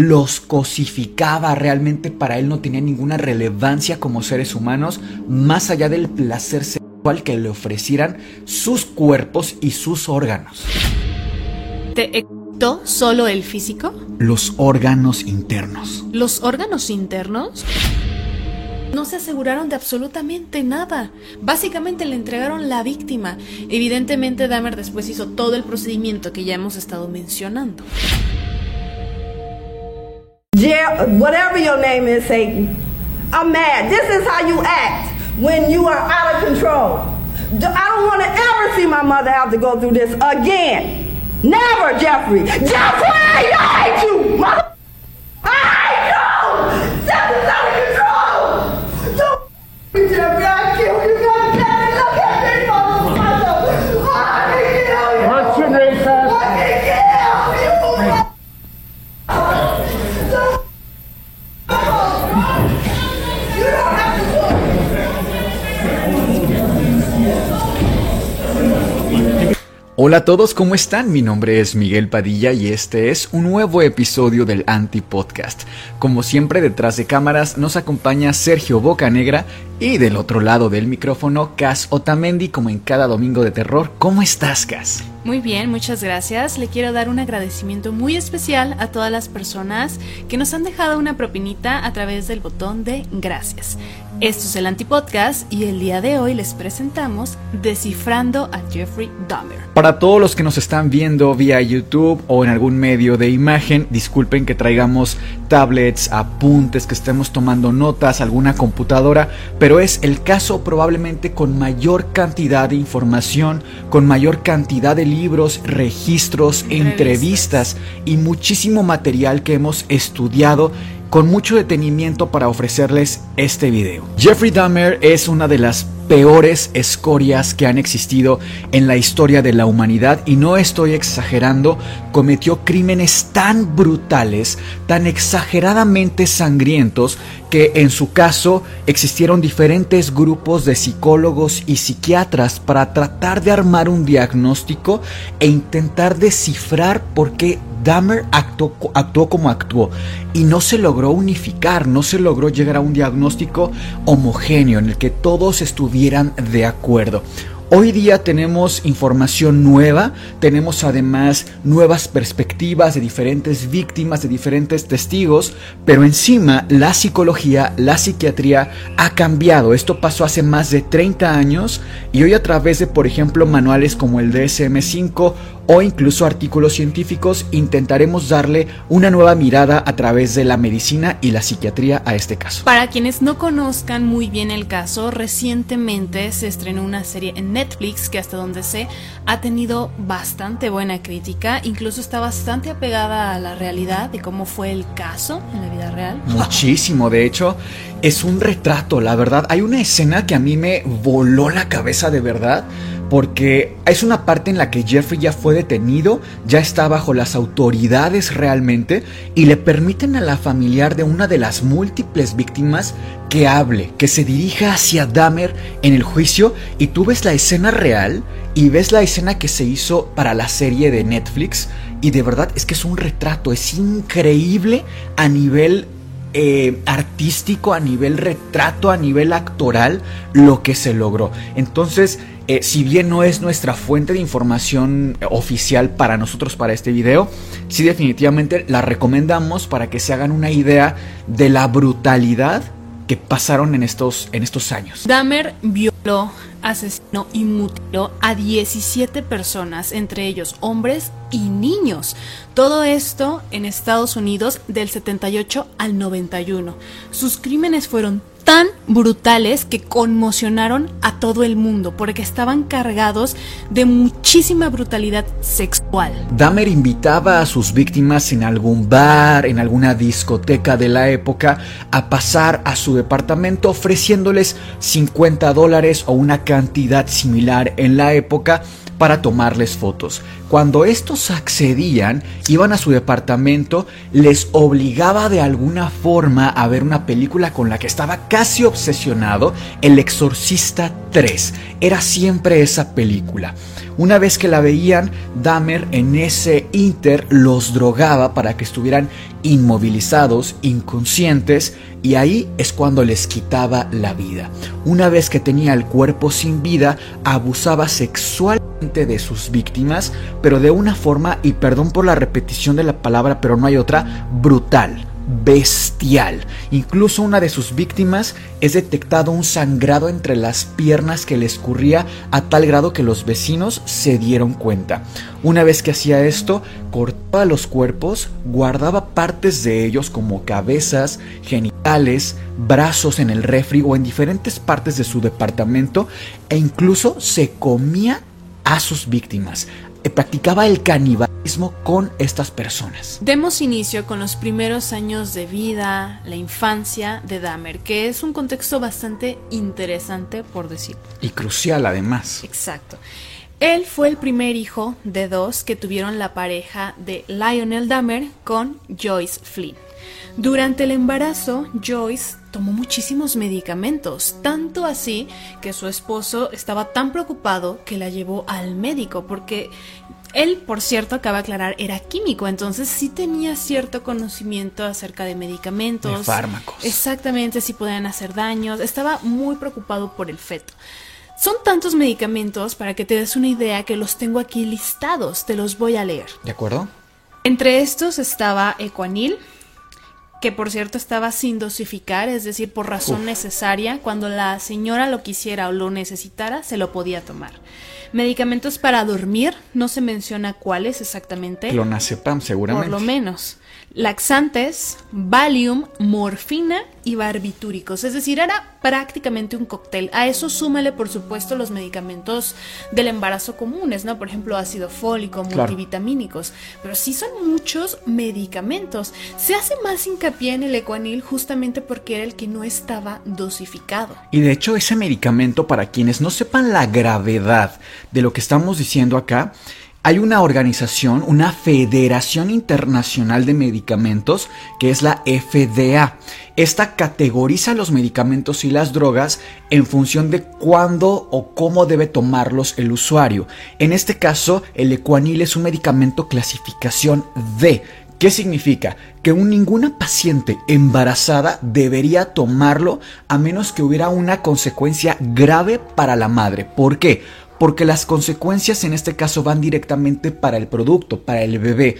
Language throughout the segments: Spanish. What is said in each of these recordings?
Los cosificaba, realmente para él no tenía ninguna relevancia como seres humanos, más allá del placer sexual que le ofrecieran sus cuerpos y sus órganos. ¿Te excitó solo el físico? Los órganos internos. ¿Los órganos internos? No se aseguraron de absolutamente nada. Básicamente le entregaron la víctima. Evidentemente Dahmer después hizo todo el procedimiento que ya hemos estado mencionando. Whatever your name is, Satan, I'm mad. This is how you act when you are out of control. I don't want to ever see my mother have to go through this again. Never, Jeffrey. Jeffrey, I hate you. Mother- I hate you. Jeffrey's out of control. Don't, Jeffrey, I killed you. Hola a todos, ¿cómo están? Mi nombre es Miguel Padilla y este es un nuevo episodio del Anti Podcast. Como siempre, detrás de cámaras nos acompaña Sergio Bocanegra y del otro lado del micrófono, Cas Otamendi, como en cada domingo de terror. ¿Cómo estás, Cas? Muy bien, muchas gracias. Le quiero dar un agradecimiento muy especial a todas las personas que nos han dejado una propinita a través del botón de gracias. Esto es el Antipodcast y el día de hoy les presentamos Descifrando a Jeffrey Dahmer. Para todos los que nos están viendo vía YouTube o en algún medio de imagen, disculpen que traigamos tablets, apuntes, que estemos tomando notas, alguna computadora, pero es el caso probablemente con mayor cantidad de información, con mayor cantidad de libros, registros, entrevistas y muchísimo material que hemos estudiado con mucho detenimiento para ofrecerles este video. Jeffrey Dahmer es una de las peores escorias que han existido en la historia de la humanidad. Y no estoy exagerando, cometió crímenes tan brutales, tan exageradamente sangrientos que en su caso existieron diferentes grupos de psicólogos y psiquiatras para tratar de armar un diagnóstico e intentar descifrar por qué Dahmer actuó, actuó, como actuó. Y no se logró unificar, no se logró llegar a un diagnóstico homogéneo en el que todos estuvieran de acuerdo. Hoy día tenemos información nueva, tenemos además nuevas perspectivas de diferentes víctimas, de diferentes testigos, pero encima la psicología, la psiquiatría ha cambiado. Esto pasó hace más de 30 años y hoy a través de, por ejemplo, manuales como el DSM5 o incluso artículos científicos intentaremos darle una nueva mirada a través de la medicina y la psiquiatría a este caso. Para quienes no conozcan muy bien el caso, recientemente se estrenó una serie en Netflix que hasta donde sé ha tenido bastante buena crítica, incluso está bastante apegada a la realidad de cómo fue el caso en la vida real. Muchísimo, de hecho, es un retrato, la verdad. Hay una escena que a mí me voló la cabeza de verdad porque es una parte en la que Jeffrey ya fue detenido, ya está bajo las autoridades realmente y le permiten a la familiar de una de las múltiples víctimas que hable, que se dirija hacia Dahmer en el juicio y tú ves la escena real y ves la escena que se hizo para la serie de Netflix y de verdad es que es un retrato, es increíble a nivel eh, artístico, a nivel retrato, a nivel actoral, lo que se logró. Entonces, eh, si bien no es nuestra fuente de información oficial para nosotros para este video, sí definitivamente la recomendamos para que se hagan una idea de la brutalidad que pasaron en estos, en estos años. Dahmer violó, asesinó y mutiló a 17 personas, entre ellos hombres y niños. Todo esto en Estados Unidos del 78 al 91. Sus crímenes fueron tan brutales que conmocionaron a todo el mundo porque estaban cargados de muchísima brutalidad sexual. Dahmer invitaba a sus víctimas en algún bar, en alguna discoteca de la época, a pasar a su departamento ofreciéndoles 50 dólares o una cantidad similar en la época para tomarles fotos. Cuando estos accedían, iban a su departamento, les obligaba de alguna forma a ver una película con la que estaba casi obsesionado, El Exorcista 3. Era siempre esa película. Una vez que la veían, Dahmer en ese inter los drogaba para que estuvieran inmovilizados, inconscientes, y ahí es cuando les quitaba la vida. Una vez que tenía el cuerpo sin vida, abusaba sexualmente de sus víctimas, pero de una forma, y perdón por la repetición de la palabra, pero no hay otra, brutal bestial. Incluso una de sus víctimas es detectado un sangrado entre las piernas que le escurría a tal grado que los vecinos se dieron cuenta. Una vez que hacía esto, cortaba los cuerpos, guardaba partes de ellos como cabezas, genitales, brazos en el refri o en diferentes partes de su departamento e incluso se comía a sus víctimas. Eh, practicaba el canibalismo con estas personas. Demos inicio con los primeros años de vida, la infancia de Dahmer, que es un contexto bastante interesante por decir. Y crucial además. Exacto. Él fue el primer hijo de dos que tuvieron la pareja de Lionel Dahmer con Joyce Flynn. Durante el embarazo, Joyce tomó muchísimos medicamentos, tanto así que su esposo estaba tan preocupado que la llevó al médico, porque él, por cierto, acaba de aclarar, era químico, entonces sí tenía cierto conocimiento acerca de medicamentos. De fármacos. Exactamente, si podían hacer daños. Estaba muy preocupado por el feto. Son tantos medicamentos, para que te des una idea, que los tengo aquí listados, te los voy a leer. ¿De acuerdo? Entre estos estaba Equanil, que por cierto estaba sin dosificar, es decir, por razón necesaria, cuando la señora lo quisiera o lo necesitara, se lo podía tomar. Medicamentos para dormir, no se menciona cuáles exactamente. Clonazepam, seguramente. Por lo menos laxantes, Valium, morfina y barbitúricos. Es decir, era prácticamente un cóctel. A eso súmale, por supuesto, los medicamentos del embarazo comunes, ¿no? Por ejemplo, ácido fólico, multivitamínicos. Pero sí son muchos medicamentos. Se hace más hincapié en el ecuanil justamente porque era el que no estaba dosificado. Y de hecho, ese medicamento, para quienes no sepan la gravedad de lo que estamos diciendo acá, hay una organización, una Federación Internacional de Medicamentos, que es la FDA. Esta categoriza los medicamentos y las drogas en función de cuándo o cómo debe tomarlos el usuario. En este caso, el Equanil es un medicamento clasificación D. ¿Qué significa? Que ninguna paciente embarazada debería tomarlo a menos que hubiera una consecuencia grave para la madre. ¿Por qué? Porque las consecuencias en este caso van directamente para el producto, para el bebé.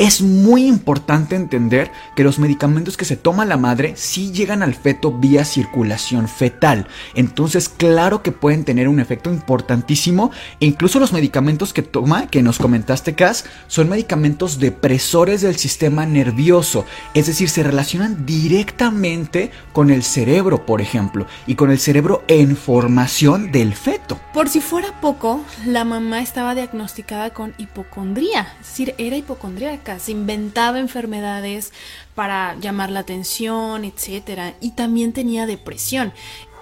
Es muy importante entender que los medicamentos que se toma la madre sí llegan al feto vía circulación fetal. Entonces, claro que pueden tener un efecto importantísimo. Incluso los medicamentos que toma, que nos comentaste, Cas, son medicamentos depresores del sistema nervioso. Es decir, se relacionan directamente con el cerebro, por ejemplo, y con el cerebro en formación del feto. Por si fuera poco, la mamá estaba diagnosticada con hipocondría. Es decir, era hipocondríaca se inventaba enfermedades para llamar la atención, etcétera, y también tenía depresión.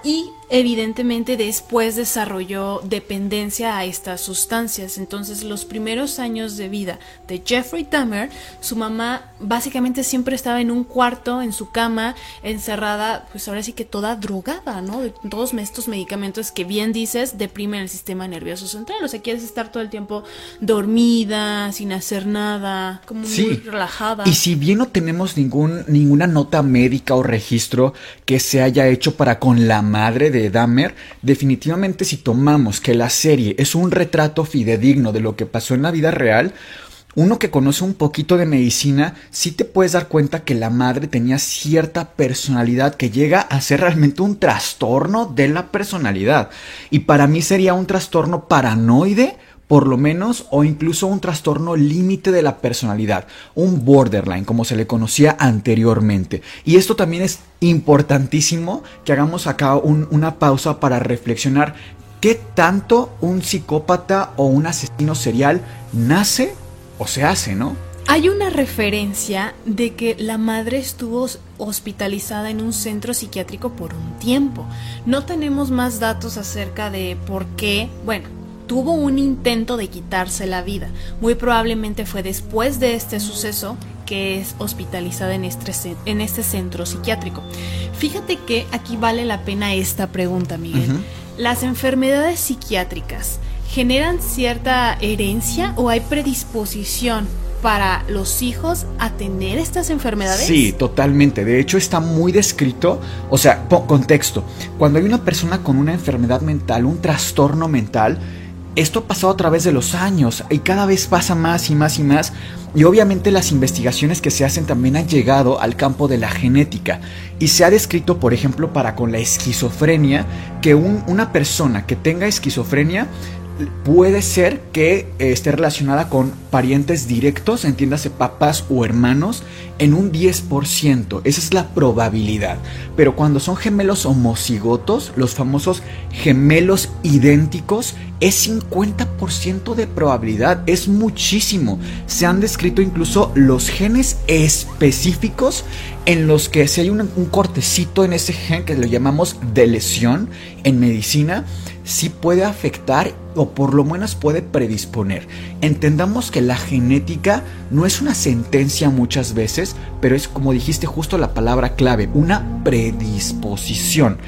Y evidentemente después desarrolló dependencia a estas sustancias. Entonces los primeros años de vida de Jeffrey Dahmer, su mamá básicamente siempre estaba en un cuarto, en su cama, encerrada, pues ahora sí que toda drogada, ¿no? De todos estos medicamentos que bien dices deprimen el sistema nervioso central. O sea, quieres estar todo el tiempo dormida, sin hacer nada, como muy relajada. Y si bien no tenemos ningún, ninguna nota médica o registro que se haya hecho para con la madre de Dahmer, definitivamente si tomamos que la serie es un retrato fidedigno de lo que pasó en la vida real, uno que conoce un poquito de medicina, sí te puedes dar cuenta que la madre tenía cierta personalidad que llega a ser realmente un trastorno de la personalidad. Y para mí sería un trastorno paranoide por lo menos, o incluso un trastorno límite de la personalidad, un borderline, como se le conocía anteriormente. Y esto también es importantísimo que hagamos acá una pausa para reflexionar qué tanto un psicópata o un asesino serial nace o se hace, ¿no? Hay una referencia de que la madre estuvo hospitalizada en un centro psiquiátrico por un tiempo. No tenemos más datos acerca de por qué, bueno, tuvo un intento de quitarse la vida. Muy probablemente fue después de este suceso que es hospitalizada en este, en este centro psiquiátrico. Fíjate que aquí vale la pena esta pregunta, Miguel. ¿Las enfermedades psiquiátricas generan cierta herencia o hay predisposición para los hijos a tener estas enfermedades? Sí, totalmente. De hecho, está muy descrito. O sea, contexto. Cuando hay una persona con una enfermedad mental, un trastorno mental, esto ha pasado a través de los años y cada vez pasa más y más y más. Y obviamente las investigaciones que se hacen también han llegado al campo de la genética. Y se ha descrito, por ejemplo, para con la esquizofrenia, que una persona que tenga esquizofrenia puede ser que eh, esté relacionada con parientes directos, entiéndase papás o hermanos, en un 10%. Esa es la probabilidad. Pero cuando son gemelos homocigotos, los famosos gemelos idénticos, es 50% de probabilidad. Es muchísimo. Se han descrito incluso los genes específicos en los que si hay un, cortecito en ese gen que lo llamamos de lesión en medicina, sí puede afectar o por lo menos puede predisponer. Entendamos que la genética no es una sentencia muchas veces, pero es como dijiste justo la palabra clave, una predisposición.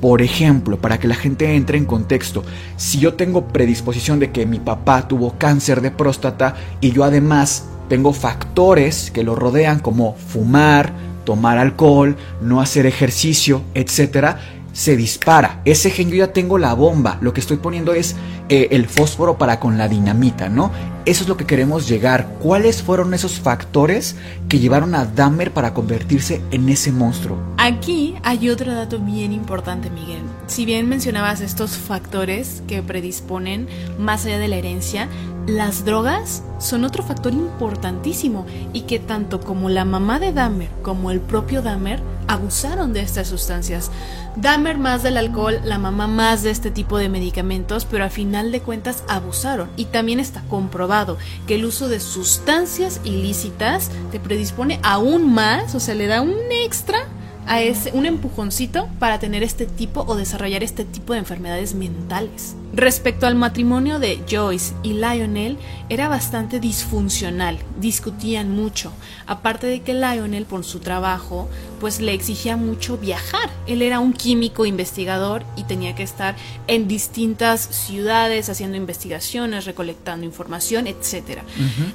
Por ejemplo, para que la gente entre en contexto, si yo tengo predisposición de que mi papá tuvo cáncer de próstata y yo además tengo factores que lo rodean como fumar, tomar alcohol, no hacer ejercicio, etcétera, se dispara. Ese gen yo ya tengo la bomba. Lo que estoy poniendo es eh, el fósforo para con la dinamita, ¿no? Eso es lo que queremos llegar. ¿Cuáles fueron esos factores que llevaron a Dahmer para convertirse en ese monstruo? Aquí hay otro dato bien importante, Miguel. Si bien mencionabas estos factores que predisponen más allá de la herencia, las drogas son otro factor importantísimo y que tanto como la mamá de Dahmer como el propio Dahmer abusaron de estas sustancias. Dahmer más del alcohol, la mamá más de este tipo de medicamentos, pero a final de cuentas abusaron. Y también está comprobado que el uso de sustancias ilícitas te predispone aún más, o sea, le da un extra a ese, un empujoncito para tener este tipo o desarrollar este tipo de enfermedades mentales. Respecto al matrimonio de Joyce y Lionel, era bastante disfuncional, discutían mucho, aparte de que Lionel por su trabajo pues le exigía mucho viajar. Él era un químico investigador y tenía que estar en distintas ciudades haciendo investigaciones, recolectando información, etc.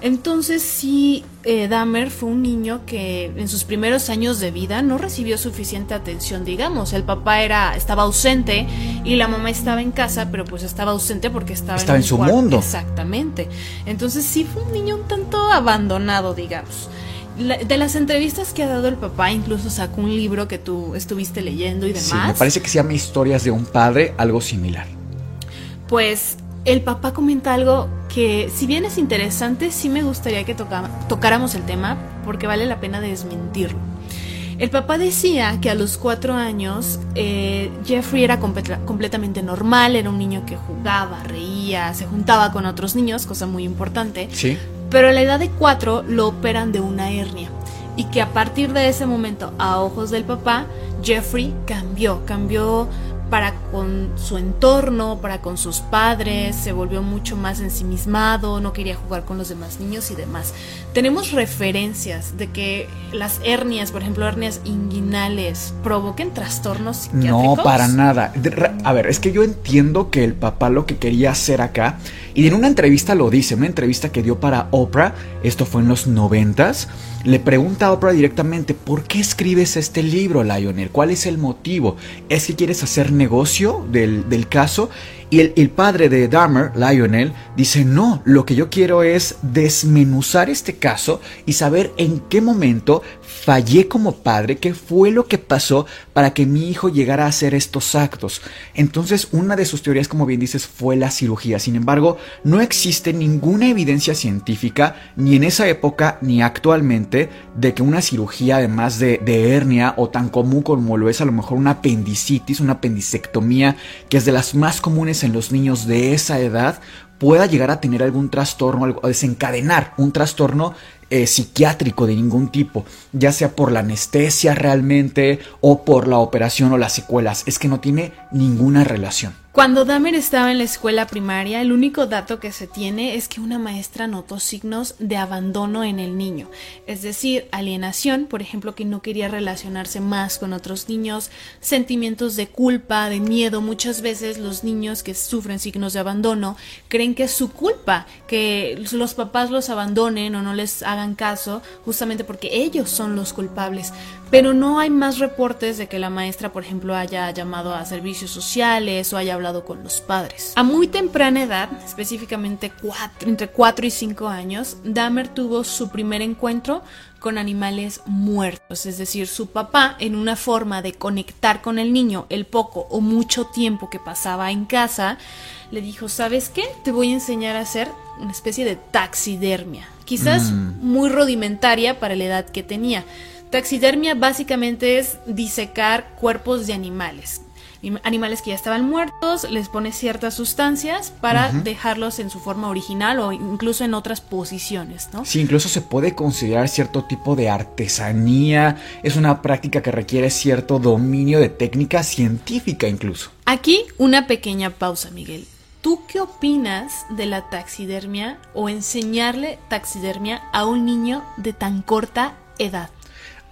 Entonces sí, eh, Dahmer fue un niño que en sus primeros años de vida no recibió suficiente atención, digamos. El papá era, estaba ausente y la mamá estaba en casa, pero pues estaba ausente porque estaba, en, su mundo. Exactamente. Entonces sí fue un niño un tanto abandonado, digamos. De las entrevistas que ha dado el papá, incluso sacó un libro que tú estuviste leyendo y demás. Sí, me parece que se llama Historias de un padre, algo similar. Pues el papá comenta algo que, si bien es interesante, sí me gustaría que tocáramos el tema porque vale la pena desmentirlo. El papá decía que a los cuatro años eh, Jeffrey era completamente normal, era un niño que jugaba, reía, se juntaba con otros niños, cosa muy importante. Sí. Pero a la edad de cuatro lo operan de una hernia y que a partir de ese momento, a ojos del papá, Jeffrey cambió, cambió para con su entorno, para con sus padres, se volvió mucho más ensimismado, no quería jugar con los demás niños y demás. Tenemos referencias de que las hernias, por ejemplo, hernias inguinales, provoquen trastornos psiquiátricos. No, para nada. A ver, es que yo entiendo que el papá lo que quería hacer acá, y en una entrevista lo dice, una entrevista que dio para Oprah, esto fue en los noventas, le pregunta a Oprah directamente, ¿por qué escribes este libro, Lionel? ¿Cuál es el motivo? ¿Es que quieres hacer negocio del, del caso? Y el, padre de Dahmer, Lionel, dice, no, lo que yo quiero es desmenuzar este caso y saber en qué momento fallé como padre, qué fue lo que pasó para que mi hijo llegara a hacer estos actos. Entonces, una de sus teorías, como bien dices, fue la cirugía. Sin embargo, no existe ninguna evidencia científica, ni en esa época ni actualmente, de que una cirugía, además de, de hernia o tan común como lo es a lo mejor una apendicitis, una apendicectomía, que es de las más comunes en los niños de esa edad, pueda llegar a tener algún trastorno, a desencadenar un trastorno eh, psiquiátrico de ningún tipo, ya sea por la anestesia realmente o por la operación o las secuelas. Es que no tiene ninguna relación. Cuando Dahmer estaba en la escuela primaria, el único dato que se tiene es que una maestra notó signos de abandono en el niño, es decir, alienación, por ejemplo, que no quería relacionarse más con otros niños, sentimientos de culpa, de miedo. Muchas veces los niños que sufren signos de abandono creen que es su culpa que los papás los abandonen o no les hagan caso, justamente porque ellos son los culpables. Pero no hay más reportes de que la maestra, por ejemplo, haya llamado a servicios sociales o haya hablado con los padres. A muy temprana edad, específicamente entre 4 y 5 años, Dahmer tuvo su primer encuentro con animales muertos, es decir, su papá, en una forma de conectar con el niño el poco o mucho tiempo que pasaba en casa, le dijo, ¿sabes qué? Te voy a enseñar a hacer una especie de taxidermia, quizás mm. muy rudimentaria para la edad que tenía. Taxidermia básicamente es disecar cuerpos de animales. Animales que ya estaban muertos, les pone ciertas sustancias para dejarlos en su forma original o incluso en otras posiciones, ¿no? Sí, incluso se puede considerar cierto tipo de artesanía. Es una práctica que requiere cierto dominio de técnica científica incluso. Aquí una pequeña pausa, Miguel. ¿Tú qué opinas de la taxidermia o enseñarle taxidermia a un niño de tan corta edad?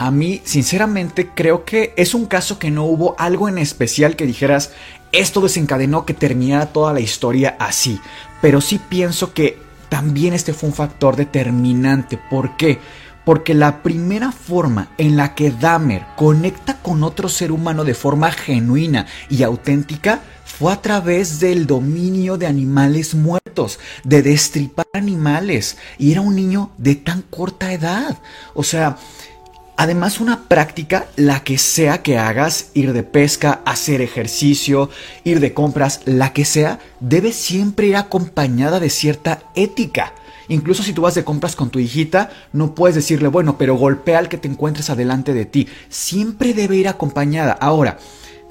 A mí, sinceramente, creo que es un caso que no hubo algo en especial que dijeras, esto desencadenó que terminara toda la historia así. Pero sí pienso que también este fue un factor determinante. ¿Por qué? Porque la primera forma en la que Dahmer conecta con otro ser humano de forma genuina y auténtica fue a través del dominio de animales muertos, de destripar animales. Y era un niño de tan corta edad. O sea, Además, una práctica, la que sea que hagas, ir de pesca, hacer ejercicio, ir de compras, la que sea, debe siempre ir acompañada de cierta ética. Incluso si tú vas de compras con tu hijita, no puedes decirle, bueno, pero golpea al que te encuentres adelante de ti. Siempre debe ir acompañada. Ahora,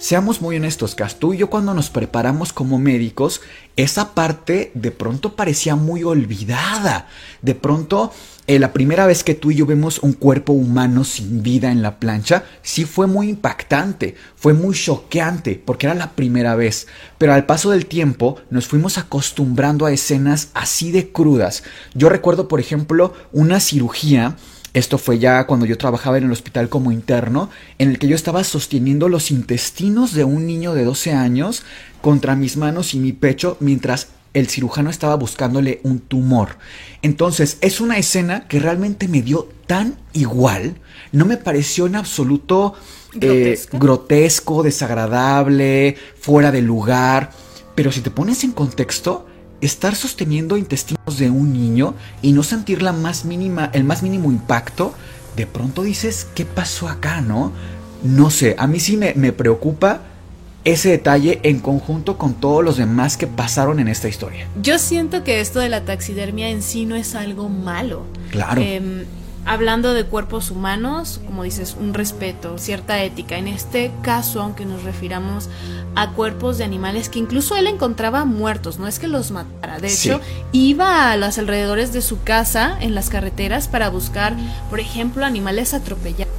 Seamos muy honestos, Cas, tú y yo cuando nos preparamos como médicos, esa parte de pronto parecía muy olvidada. De pronto, eh, la primera vez que tú y yo vemos un cuerpo humano sin vida en la plancha, sí fue muy impactante, fue muy choqueante, porque era la primera vez. Pero al paso del tiempo nos fuimos acostumbrando a escenas así de crudas. Yo recuerdo, por ejemplo, una cirugía esto fue ya cuando yo trabajaba en el hospital como interno, en el que yo estaba sosteniendo los intestinos de un niño de 12 años contra mis manos y mi pecho mientras el cirujano estaba buscándole un tumor. Entonces, es una escena que realmente me dio tan igual, no me pareció en absoluto eh, grotesco, desagradable, fuera de lugar, pero si te pones en contexto, estar sosteniendo intestinos de un niño y no sentir la más mínima, el más mínimo impacto, de pronto dices, ¿qué pasó acá, no? No sé, a mí sí me, me preocupa ese detalle en conjunto con todos los demás que pasaron en esta historia. Yo siento que esto de la taxidermia en sí no es algo malo. Claro. Em, hablando de cuerpos humanos, como dices, un respeto, cierta ética. En este caso, aunque nos refiramos a cuerpos de animales que incluso él encontraba muertos, no es que los matara. De hecho, iba a los alrededores de su casa, en las carreteras, para buscar, por ejemplo, animales atropellados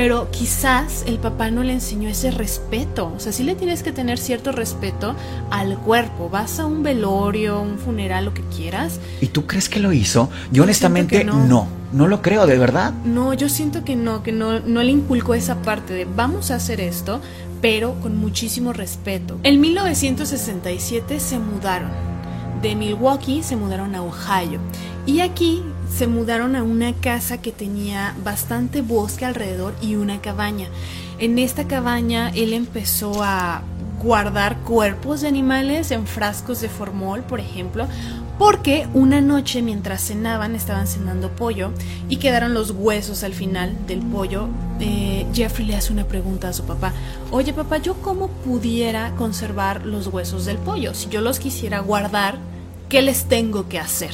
pero quizás el papá no le enseñó ese respeto. O sea, sí le tienes que tener cierto respeto al cuerpo. Vas a un velorio, un funeral, lo que quieras. ¿Y tú crees que lo hizo? Yo, honestamente no. no. no. lo creo, de verdad. No, yo siento que no, que no, no le inculcó esa parte de vamos a hacer esto, pero con muchísimo respeto. En 1967 se mudaron. De Milwaukee se mudaron a Ohio. Y aquí se mudaron a una casa que tenía bastante bosque alrededor y una cabaña. En esta cabaña él empezó a guardar cuerpos de animales en frascos de formol, por ejemplo, porque una noche mientras cenaban, estaban cenando pollo y quedaron los huesos al final del pollo. Eh, Jeffrey le hace una pregunta a su papá. Oye papá, ¿yo cómo pudiera conservar los huesos del pollo? Si yo los quisiera guardar, ¿qué les tengo que hacer?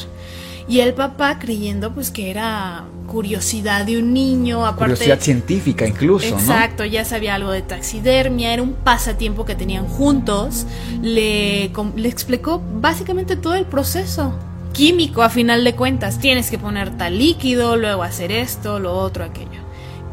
Y el papá creyendo pues que era curiosidad de un niño, aparte curiosidad científica incluso, Exacto, ya sabía algo de taxidermia, era un pasatiempo que tenían juntos. Le, le explicó básicamente todo el proceso químico a final de cuentas. Tienes que poner tal líquido, luego hacer esto, lo otro, aquello.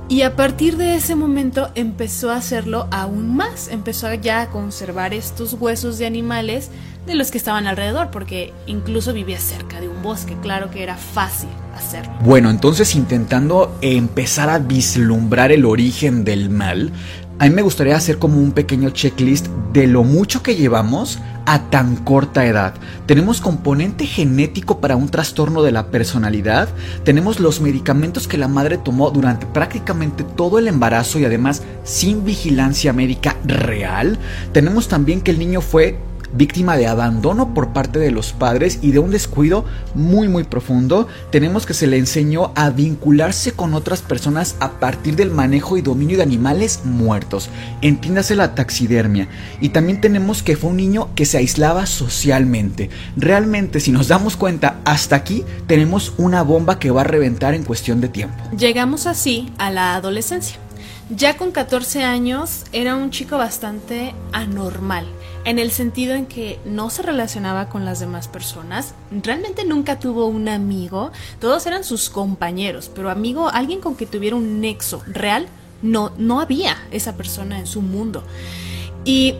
Y a partir de ese momento empezó a hacerlo aún más, empezó ya a conservar estos huesos de animales de los que estaban alrededor, porque incluso vivía cerca de un bosque, claro que era fácil hacerlo. Bueno, entonces intentando empezar a vislumbrar el origen del mal, a mí me gustaría hacer como un pequeño checklist de lo mucho que llevamos a tan corta edad. Tenemos componente genético para un trastorno de la personalidad, tenemos los medicamentos que la madre tomó durante prácticamente todo el embarazo y además sin vigilancia médica real, tenemos también que el niño fue víctima de abandono por parte de los padres y de un descuido muy muy profundo. Tenemos que se le enseñó a vincularse con otras personas a partir del manejo y dominio de animales muertos. Entiéndase la taxidermia. Y también tenemos que fue un niño que se aislaba socialmente. Realmente, si nos damos cuenta, hasta aquí tenemos una bomba que va a reventar en cuestión de tiempo. Llegamos así a la adolescencia. Ya con 14 años era un chico bastante anormal en el sentido en que no se relacionaba con las demás personas, realmente nunca tuvo un amigo, todos eran sus compañeros, pero amigo, alguien con que tuviera un nexo real, no, no había esa persona en su mundo. Y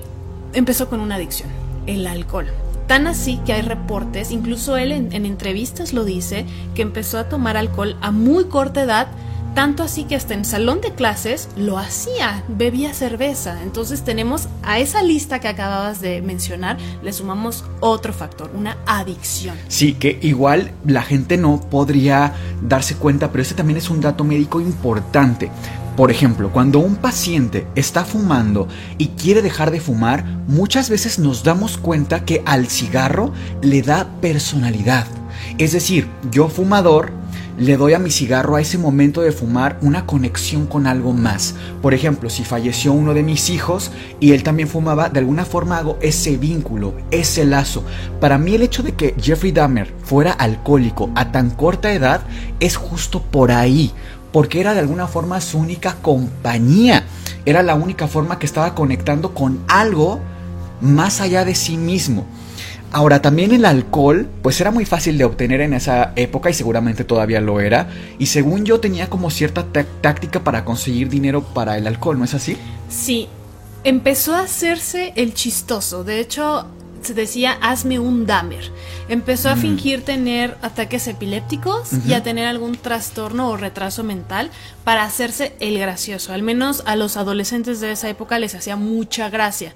empezó con una adicción, el alcohol. Tan así que hay reportes, incluso él en, en entrevistas lo dice, que empezó a tomar alcohol a muy corta edad tanto así que hasta en salón de clases lo hacía, bebía cerveza. Entonces tenemos a esa lista que acababas de mencionar, le sumamos otro factor, una adicción. Sí, que igual la gente no podría darse cuenta, pero ese también es un dato médico importante. Por ejemplo, cuando un paciente está fumando y quiere dejar de fumar, muchas veces nos damos cuenta que al cigarro le da personalidad. Es decir, yo fumador le doy a mi cigarro a ese momento de fumar una conexión con algo más. Por ejemplo, si falleció uno de mis hijos y él también fumaba, de alguna forma hago ese vínculo, ese lazo. Para mí el hecho de que Jeffrey Dahmer fuera alcohólico a tan corta edad es justo por ahí, porque era de alguna forma su única compañía. Era la única forma que estaba conectando con algo más allá de sí mismo. Ahora, también el alcohol, pues era muy fácil de obtener en esa época y seguramente todavía lo era. Y según yo tenía como cierta táctica para conseguir dinero para el alcohol, ¿no es así? Sí, empezó a hacerse el chistoso. De hecho, se decía, hazme un damer. Empezó a mm. fingir tener ataques epilépticos y a tener algún trastorno o retraso mental para hacerse el gracioso. Al menos a los adolescentes de esa época les hacía mucha gracia.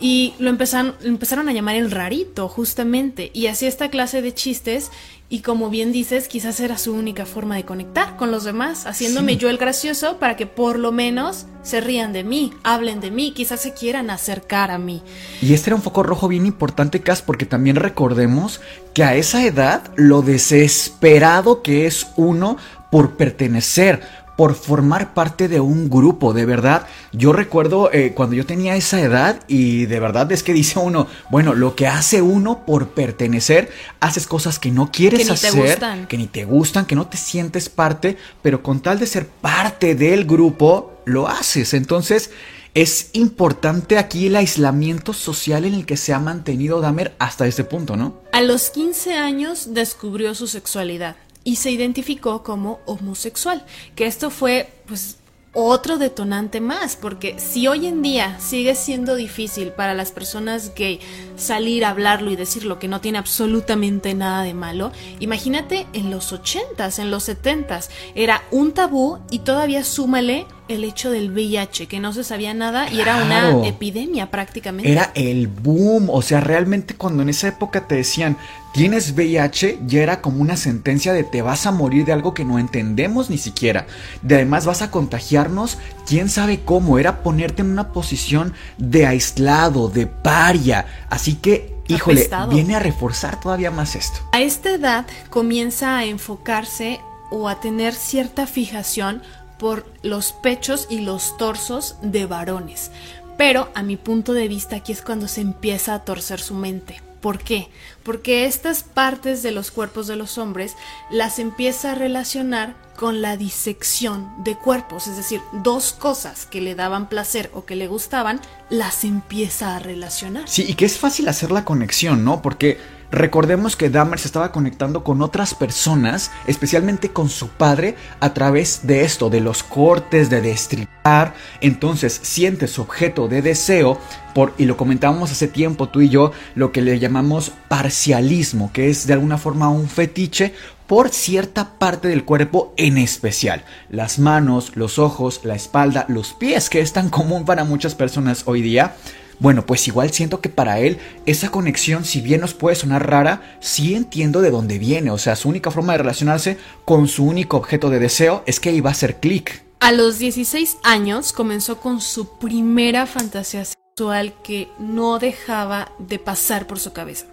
Y lo empezaron, empezaron a llamar el rarito, justamente. Y hacía esta clase de chistes. Y como bien dices, quizás era su única forma de conectar con los demás, haciéndome yo el gracioso para que por lo menos se rían de mí, hablen de mí, quizás se quieran acercar a mí. Y este era un foco rojo bien importante, Cas, porque también recordemos que a esa edad lo desesperado que es uno por pertenecer, por formar parte de un grupo, de verdad. Yo recuerdo eh, cuando yo tenía esa edad y de verdad es que dice uno, bueno, lo que hace uno por pertenecer, haces cosas que no quieres hacer, que ni te gustan, que no te sientes parte, pero con tal de ser parte del grupo, lo haces. Entonces, es importante aquí el aislamiento social en el que se ha mantenido Dahmer hasta este punto, ¿no? A los 15 años descubrió su sexualidad y se identificó como homosexual, que esto fue pues otro detonante más, porque si hoy en día sigue siendo difícil para las personas gay salir a hablarlo y decirlo que no tiene absolutamente nada de malo, imagínate en los 80s, en los 70s, era un tabú y todavía súmale el hecho del VIH, que no se sabía nada y era una epidemia prácticamente. Era el boom, o sea, realmente cuando en esa época te decían, tienes VIH, ya era como una sentencia de te vas a morir de algo que no entendemos ni siquiera. De además vas a contagiarnos, quién sabe cómo, era ponerte en una posición de aislado, de paria. Así que, híjole, Apestado. viene a reforzar todavía más esto. A esta edad comienza a enfocarse o a tener cierta fijación por los pechos y los torsos de varones. Pero a mi punto de vista aquí es cuando se empieza a torcer su mente. ¿Por qué? Porque estas partes de los cuerpos de los hombres las empieza a relacionar con la disección de cuerpos, es decir, dos cosas que le daban placer o que le gustaban, las empieza a relacionar. Sí, y que es fácil hacer la conexión, ¿no? Porque recordemos que Dahmer se estaba conectando con otras personas, especialmente con su padre, a través de esto, de los cortes, de destripar. Entonces siente su objeto de deseo, por, y lo comentábamos hace tiempo tú y yo, lo que le llamamos parcialismo, que es de alguna forma un fetiche por cierta parte del cuerpo en especial. Las manos, los ojos, la espalda, los pies, que es tan común para muchas personas hoy día. Bueno, pues igual siento que para él esa conexión, si bien nos puede sonar rara, sí entiendo de dónde viene. O sea, su única forma de relacionarse con su único objeto de deseo es que iba a hacer clic. A los 16 años comenzó con su primera fantasía sexual que no dejaba de pasar por su cabeza.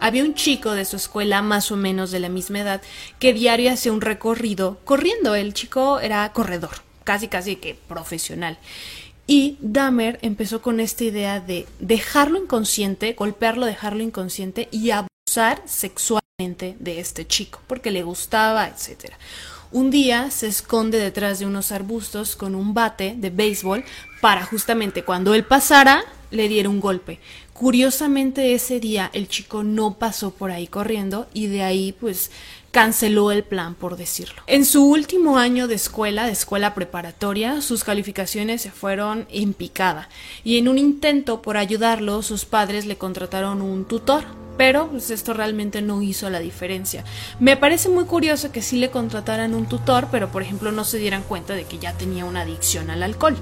Había un chico de su escuela, más o menos de la misma edad, que diario hacía un recorrido corriendo. El chico era corredor, casi casi que profesional. Y Dahmer empezó con esta idea de dejarlo inconsciente, golpearlo, dejarlo inconsciente y abusar sexualmente de este chico, porque le gustaba, etcétera. Un día se esconde detrás de unos arbustos con un bate de béisbol para justamente cuando él pasara le diera un golpe. Curiosamente ese día el chico no pasó por ahí corriendo y de ahí pues canceló el plan por decirlo. En su último año de escuela, de escuela preparatoria, sus calificaciones se fueron en picada y en un intento por ayudarlo sus padres le contrataron un tutor pero pues, esto realmente no hizo la diferencia. Me parece muy curioso que sí le contrataran un tutor, pero por ejemplo no se dieran cuenta de que ya tenía una adicción al alcohol.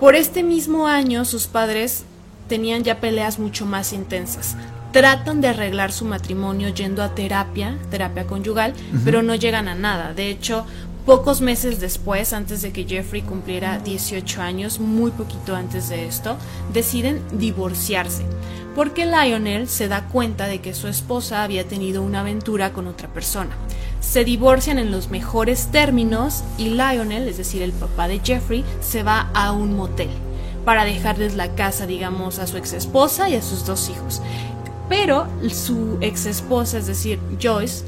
Por este mismo año sus padres tenían ya peleas mucho más intensas. Tratan de arreglar su matrimonio yendo a terapia, terapia conyugal, pero no llegan a nada. De hecho, pocos meses después, antes de que Jeffrey cumpliera 18 años, muy poquito antes de esto, deciden divorciarse porque Lionel se da cuenta de que su esposa había tenido una aventura con otra persona. Se divorcian en los mejores términos y Lionel, es decir, el papá de Jeffrey, se va a un motel para dejarles la casa, digamos, a su ex esposa y a sus dos hijos. Pero su ex esposa, es decir, Joyce,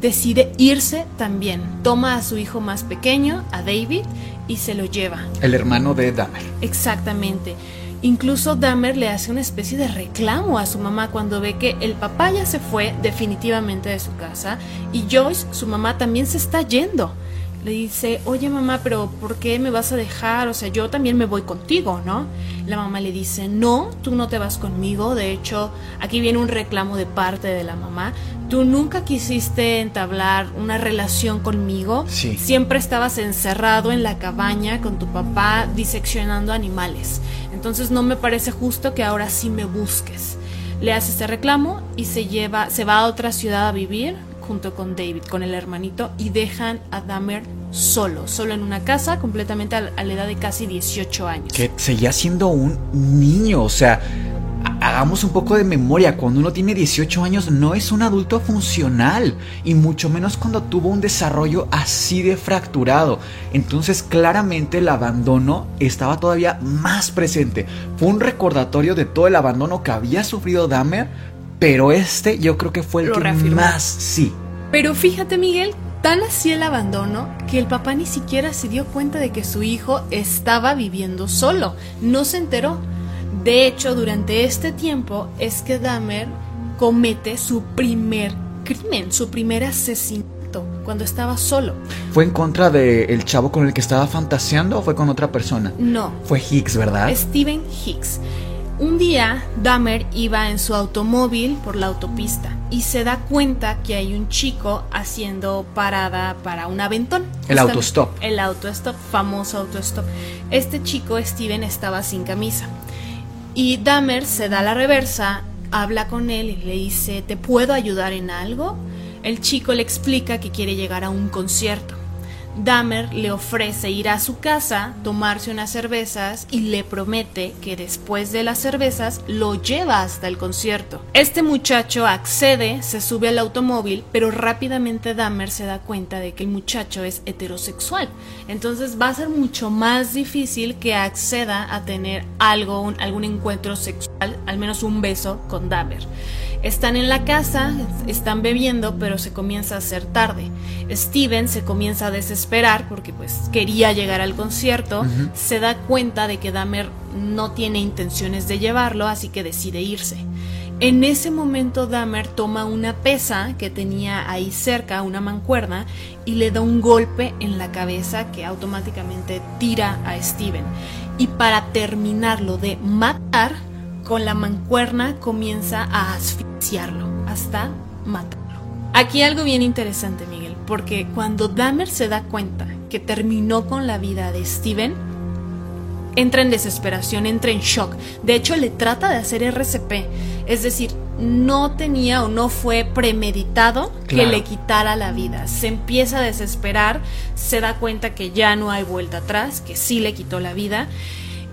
decide irse también. Toma a su hijo más pequeño, a David, y se lo lleva. El hermano de Dahmer. Exactamente. Incluso Dahmer le hace una especie de reclamo a su mamá cuando ve que el papá ya se fue definitivamente de su casa y Joyce, su mamá, también se está yendo. Le dice, oye mamá, pero ¿por qué me vas a dejar? O sea, yo también me voy contigo, ¿no? La mamá le dice, no, tú no te vas conmigo. De hecho, aquí viene un reclamo de parte de la mamá. Tú nunca quisiste entablar una relación conmigo. Sí. Siempre estabas encerrado en la cabaña con tu papá diseccionando animales. Entonces no me parece justo que ahora sí me busques. Le hace este reclamo y se lleva, se va a otra ciudad a vivir junto con David, con el hermanito, y dejan a Dahmer solo, solo en una casa, completamente a la, edad de casi 18 años. Que seguía siendo un niño, o sea, ha- hagamos un poco de memoria, cuando uno tiene 18 años no es un adulto funcional, y mucho menos cuando tuvo un desarrollo así de fracturado. Entonces claramente el abandono estaba todavía más presente. Fue un recordatorio de todo el abandono que había sufrido Dahmer, pero este yo creo que fue el Lo que reafirmó. más sí. Pero fíjate, Miguel, tan así el abandono que el papá ni siquiera se dio cuenta de que su hijo estaba viviendo solo. No se enteró. De hecho, durante este tiempo es que Dahmer comete su primer crimen, su primer asesinato, cuando estaba solo. ¿Fue en contra del chavo con el que estaba fantaseando o fue con otra persona? No, Fue Hicks, ¿verdad? Steven Hicks. Un día, Dahmer iba en su automóvil por la autopista y se da cuenta que hay un chico haciendo parada para un aventón. El autostop. El autostop, famoso autostop. Este chico, Steven, estaba sin camisa. Y Dahmer se da la reversa, habla con él y le dice, ¿te puedo ayudar en algo? El chico le explica que quiere llegar a un concierto. Dahmer le ofrece ir a su casa, tomarse unas cervezas y le promete que después de las cervezas lo lleva hasta el concierto. Este muchacho accede, se sube al automóvil, pero rápidamente Dahmer se da cuenta de que el muchacho es heterosexual. Entonces va a ser mucho más difícil que acceda a tener algo, algún encuentro sexual, al menos un beso con Dahmer. Están en la casa, están bebiendo, pero se comienza a hacer tarde. Steven se comienza a desesperar porque pues quería llegar al concierto, se da cuenta de que Dahmer no tiene intenciones de llevarlo, así que decide irse. En ese momento Dahmer toma una pesa que tenía ahí cerca, una mancuerna, y le da un golpe en la cabeza que automáticamente tira a Steven. Y para terminarlo de matar, con la mancuerna comienza a asfixiarlo hasta matarlo. Aquí algo bien interesante, Miguel, porque cuando Dahmer se da cuenta que terminó con la vida de Steven, entra en desesperación, entra en shock. De hecho, le trata de hacer RCP, es decir, no tenía o no fue premeditado que le quitara la vida. Se empieza a desesperar, se da cuenta que ya no hay vuelta atrás, que sí le quitó la vida.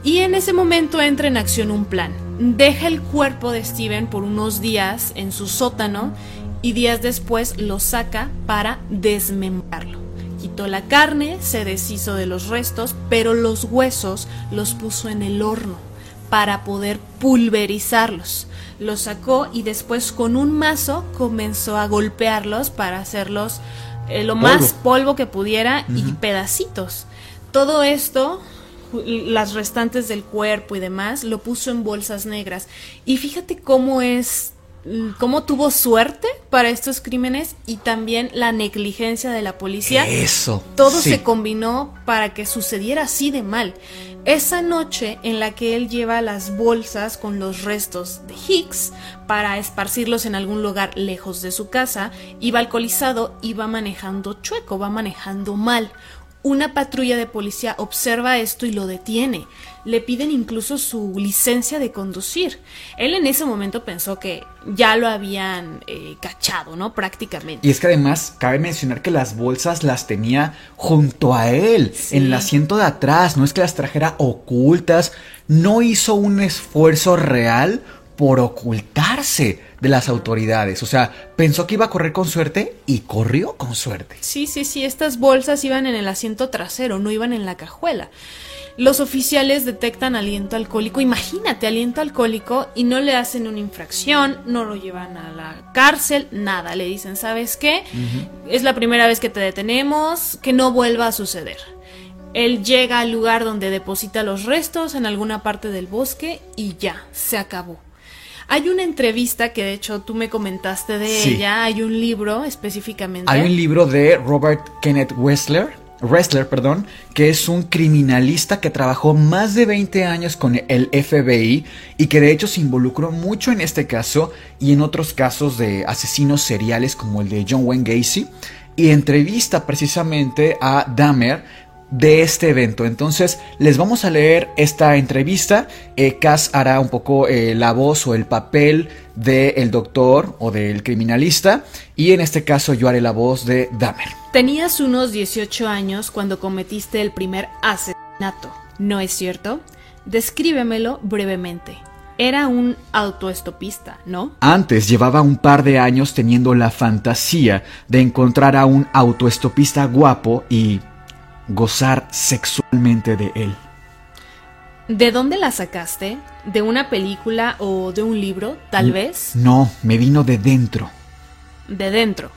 Y en ese momento entra en acción un plan. Deja el cuerpo de Steven por unos días en su sótano y días después lo saca para desmembrarlo. Quitó la carne, se deshizo de los restos, pero los huesos los puso en el horno para poder pulverizarlos. Los sacó y después con un mazo comenzó a golpearlos para hacerlos eh, lo más polvo que pudiera y pedacitos. Todo esto las restantes del cuerpo y demás, lo puso en bolsas negras. Y fíjate cómo es, cómo tuvo suerte para estos crímenes y también la negligencia de la policía. Eso. Todo se combinó para que sucediera así de mal. Esa noche en la que él lleva las bolsas con los restos de Hicks para esparcirlos en algún lugar lejos de su casa, iba alcoholizado y va manejando chueco, va manejando mal. Una patrulla de policía observa esto y lo detiene. Le piden incluso su licencia de conducir. Él en ese momento pensó que ya lo habían eh, cachado, ¿no? Prácticamente. Y es que además cabe mencionar que las bolsas las tenía junto a él, en el asiento de atrás. No es que las trajera ocultas. No hizo un esfuerzo real por ocultarse de las autoridades. O sea, pensó que iba a correr con suerte y corrió con suerte. Sí, sí, sí, estas bolsas iban en el asiento trasero, no iban en la cajuela. Los oficiales detectan aliento alcohólico, imagínate, aliento alcohólico, y no le hacen una infracción, no lo llevan a la cárcel, nada, le dicen, ¿sabes qué? Es la primera vez que te detenemos, que no vuelva a suceder. Él llega al lugar donde deposita los restos en alguna parte del bosque y ya, se acabó. Hay una entrevista que de hecho tú me comentaste de ella, hay un libro específicamente. Hay un libro de Robert Kenneth Wessler, Wrestler, perdón, que es un criminalista que trabajó más de 20 años con el FBI y que de hecho se involucró mucho en este caso y en otros casos de asesinos seriales como el de John Wayne Gacy. Y entrevista precisamente a Dahmer de este evento. Entonces les vamos a leer esta entrevista. Eh, Cass hará un poco eh, la voz o el papel del doctor o del criminalista y en este caso yo haré la voz de Dahmer. Tenías unos 18 años cuando cometiste el primer asesinato, ¿no es cierto? Descríbemelo brevemente. Era un autoestopista, ¿no? Antes llevaba un par de años teniendo la fantasía de encontrar a un autoestopista guapo y gozar sexualmente de él. ¿De dónde la sacaste? ¿De una película o de un libro, tal vez? No, me vino de dentro. De dentro.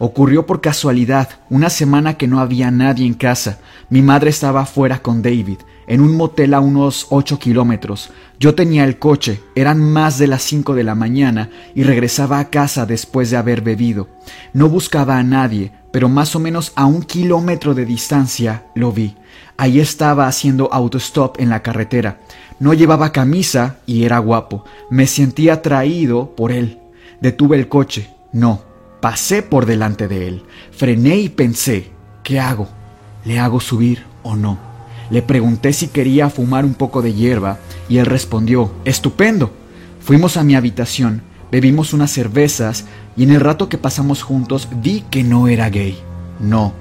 Ocurrió por casualidad, una semana que no había nadie en casa. Mi madre estaba fuera con David, en un motel a unos ocho kilómetros. Yo tenía el coche, eran más de las cinco de la mañana y regresaba a casa después de haber bebido. No buscaba a nadie, pero más o menos a un kilómetro de distancia lo vi. Ahí estaba haciendo autostop en la carretera. No llevaba camisa y era guapo. Me sentía atraído por él. Detuve el coche. No, pasé por delante de él. Frené y pensé, ¿qué hago? ¿Le hago subir o no? Le pregunté si quería fumar un poco de hierba y él respondió, estupendo. Fuimos a mi habitación, bebimos unas cervezas y en el rato que pasamos juntos vi que no era gay. No,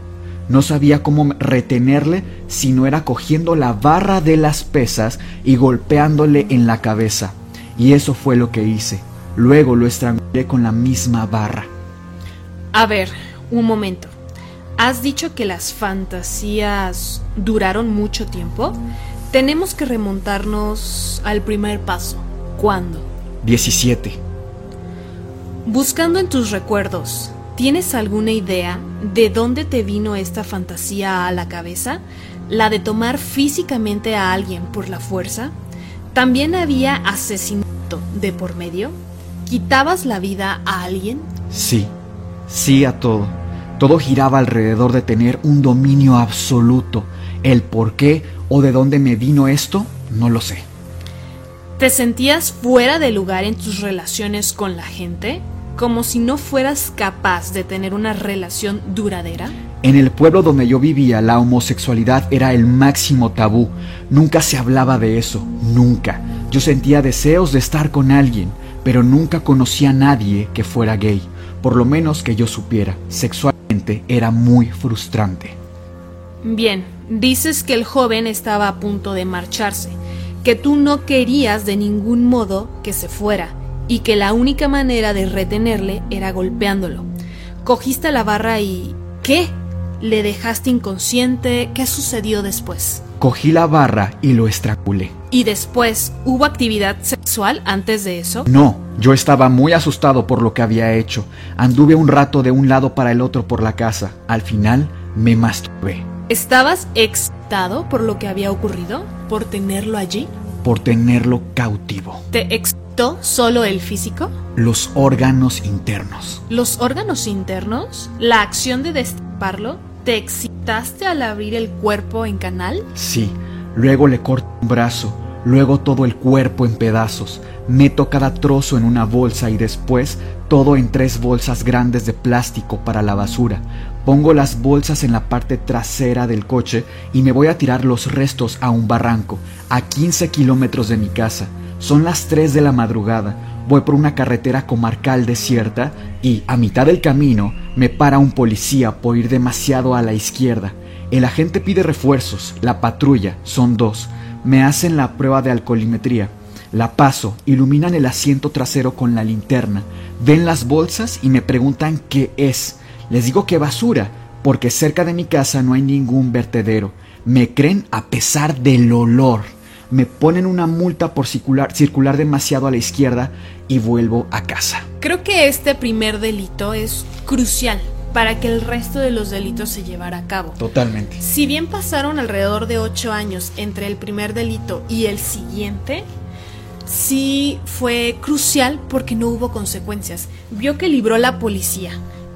no sabía cómo retenerle si no era cogiendo la barra de las pesas y golpeándole en la cabeza. Y eso fue lo que hice. Luego lo estrangulé con la misma barra. A ver, un momento. ¿Has dicho que las fantasías duraron mucho tiempo? Tenemos que remontarnos al primer paso. ¿Cuándo? 17. Buscando en tus recuerdos, ¿tienes alguna idea de dónde te vino esta fantasía a la cabeza? ¿La de tomar físicamente a alguien por la fuerza? ¿También había asesinato de por medio? ¿Quitabas la vida a alguien? Sí, sí a todo. Todo giraba alrededor de tener un dominio absoluto. El por qué o de dónde me vino esto, no lo sé. ¿Te sentías fuera de lugar en tus relaciones con la gente? ¿Como si no fueras capaz de tener una relación duradera? En el pueblo donde yo vivía, la homosexualidad era el máximo tabú. Nunca se hablaba de eso, nunca. Yo sentía deseos de estar con alguien, pero nunca conocí a nadie que fuera gay. Por lo menos que yo supiera. Sexualmente era muy frustrante. Bien, dices que el joven estaba a punto de marcharse, que tú no querías de ningún modo que se fuera y que la única manera de retenerle era golpeándolo. Cogiste la barra y... ¿Qué? ¿Le dejaste inconsciente? ¿Qué sucedió después? Cogí la barra y lo estrangulé. ¿Y después hubo actividad sexual antes de eso? No, yo estaba muy asustado por lo que había hecho. Anduve un rato de un lado para el otro por la casa. Al final me masturbé. ¿Estabas excitado por lo que había ocurrido? ¿Por tenerlo allí? Por tenerlo cautivo. ¿Te solo el físico? Los órganos internos. ¿Los órganos internos? ¿La acción de destaparlo? ¿Te excitaste al abrir el cuerpo en canal? Sí. Luego le corto un brazo, luego todo el cuerpo en pedazos. Meto cada trozo en una bolsa y después todo en tres bolsas grandes de plástico para la basura. Pongo las bolsas en la parte trasera del coche y me voy a tirar los restos a un barranco, a 15 kilómetros de mi casa. Son las 3 de la madrugada. Voy por una carretera comarcal desierta y, a mitad del camino, me para un policía por ir demasiado a la izquierda. El agente pide refuerzos, la patrulla, son dos. Me hacen la prueba de alcoholimetría. La paso, iluminan el asiento trasero con la linterna, ven las bolsas y me preguntan qué es. Les digo que basura, porque cerca de mi casa no hay ningún vertedero. Me creen a pesar del olor. Me ponen una multa por circular, circular demasiado a la izquierda y vuelvo a casa. Creo que este primer delito es crucial para que el resto de los delitos se llevara a cabo. Totalmente. Si bien pasaron alrededor de ocho años entre el primer delito y el siguiente, sí fue crucial porque no hubo consecuencias. Vio que libró la policía.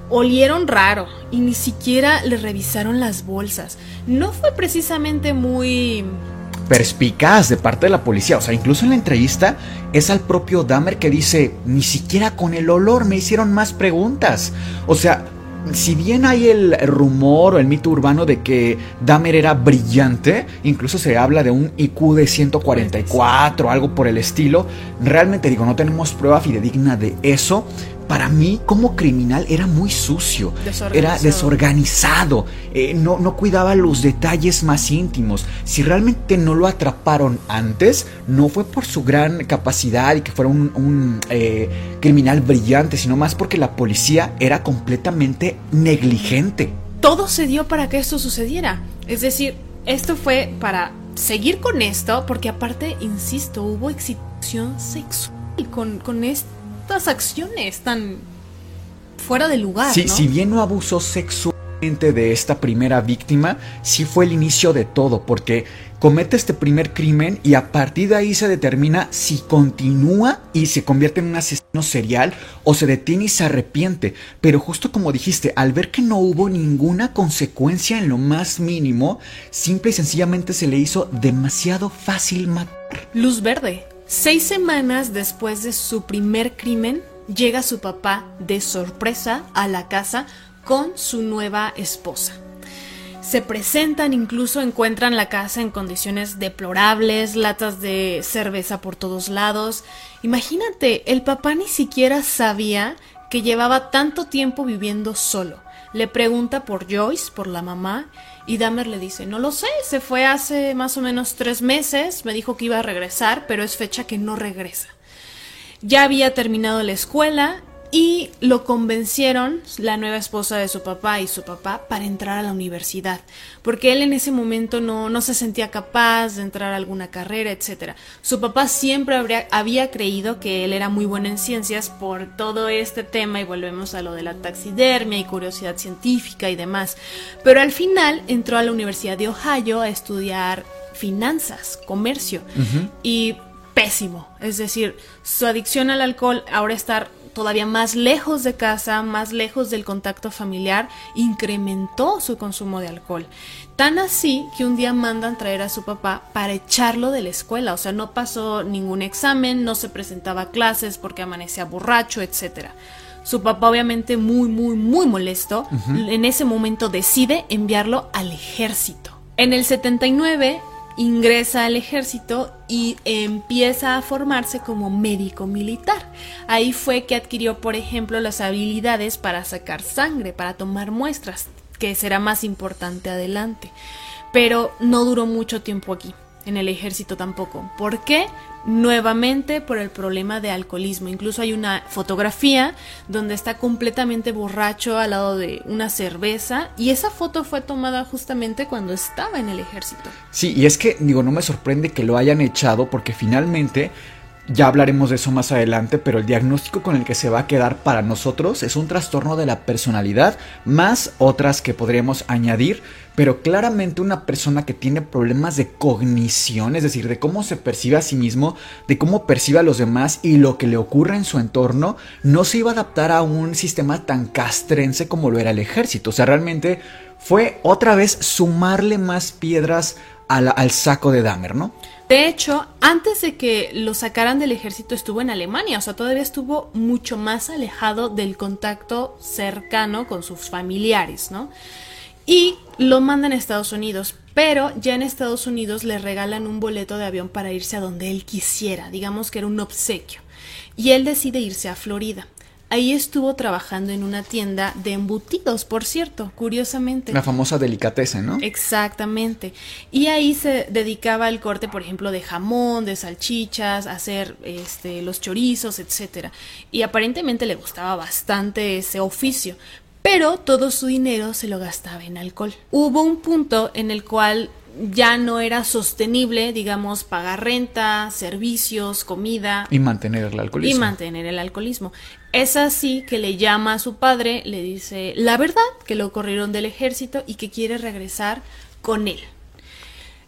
Olieron raro y ni siquiera le revisaron las bolsas. No fue precisamente muy perspicaz de parte de la policía. O sea, incluso en la entrevista es al propio Dahmer que dice, ni siquiera con el olor me hicieron más preguntas. O sea, si bien hay el rumor o el mito urbano de que Dahmer era brillante, incluso se habla de un IQ de 144, algo por el estilo, realmente digo, no tenemos prueba fidedigna de eso. Para mí, como criminal, era muy sucio, era desorganizado, eh, no, no cuidaba los detalles más íntimos. Si realmente no lo atraparon antes, no fue por su gran capacidad y que fuera un, un eh, criminal brillante, sino más porque la policía era completamente negligente. Todo se dio para que esto sucediera. Es decir, esto fue para seguir con esto, porque aparte, insisto, hubo excitación sexual con, con estas acciones tan fuera de lugar. Sí, ¿no? Si bien no abusó sexualmente de esta primera víctima sí fue el inicio de todo, porque comete este primer crimen y a partir de ahí se determina si continúa y se convierte en un asesino serial o se detiene y se arrepiente. Pero justo como dijiste, al ver que no hubo ninguna consecuencia en lo más mínimo, simple y sencillamente se le hizo demasiado fácil matar. Luz verde. Seis semanas después de su primer crimen, llega su papá de sorpresa a la casa con su nueva esposa. Se presentan, incluso encuentran la casa en condiciones deplorables, latas de cerveza por todos lados. Imagínate, el papá ni siquiera sabía que llevaba tanto tiempo viviendo solo. Le pregunta por Joyce, por la mamá, y Dahmer le dice, no lo sé, se fue hace más o menos tres meses, me dijo que iba a regresar, pero es fecha que no regresa. Ya había terminado la escuela y lo convencieron la nueva esposa de su papá y su papá para entrar a la universidad, porque él en ese momento no, no se sentía capaz de entrar a alguna carrera, etc. Su papá siempre habría, había creído que él era muy bueno en ciencias por todo este tema y volvemos a lo de la taxidermia y curiosidad científica y demás, pero al final entró a la Universidad de Ohio a estudiar finanzas, comercio y pésimo, es decir, su adicción al alcohol ahora está todavía más lejos de casa, más lejos del contacto familiar, incrementó su consumo de alcohol. Tan así que un día mandan traer a su papá para echarlo de la escuela, o sea, no pasó ningún examen, no se presentaba a clases porque amanecía borracho, etc. Su papá obviamente muy, muy, muy molesto, en ese momento decide enviarlo al ejército. En el 79 ingresa al ejército y empieza a formarse como médico militar. Ahí fue que adquirió, por ejemplo, las habilidades para sacar sangre, para tomar muestras, que será más importante adelante. Pero no duró mucho tiempo aquí en el ejército tampoco. ¿Por qué? Nuevamente por el problema de alcoholismo. Incluso hay una fotografía donde está completamente borracho al lado de una cerveza y esa foto fue tomada justamente cuando estaba en el ejército. Sí, y es que digo, no me sorprende que lo hayan echado porque finalmente ya hablaremos de eso más adelante, pero el diagnóstico con el que se va a quedar para nosotros es un trastorno de la personalidad, más otras que podríamos añadir, pero claramente una persona que tiene problemas de cognición, es decir, de cómo se percibe a sí mismo, de cómo percibe a los demás y lo que le ocurre en su entorno, no se iba a adaptar a un sistema tan castrense como lo era el ejército. O sea, realmente fue otra vez sumarle más piedras al, al saco de Dahmer, ¿no? De hecho, antes de que lo sacaran del ejército estuvo en Alemania, o sea, todavía estuvo mucho más alejado del contacto cercano con sus familiares, ¿no? Y lo mandan a Estados Unidos, pero ya en Estados Unidos le regalan un boleto de avión para irse a donde él quisiera, digamos que era un obsequio. Y él decide irse a Florida. Ahí estuvo trabajando en una tienda de embutidos, por cierto, curiosamente. La famosa delicatessen, ¿no? Exactamente. Y ahí se dedicaba al corte, por ejemplo, de jamón, de salchichas, hacer este, los chorizos, etcétera. Y aparentemente le gustaba bastante ese oficio, pero todo su dinero se lo gastaba en alcohol. Hubo un punto en el cual ya no era sostenible, digamos, pagar renta, servicios, comida. Y mantener el alcoholismo. Y mantener el alcoholismo. Es así que le llama a su padre, le dice la verdad, que lo corrieron del ejército y que quiere regresar con él.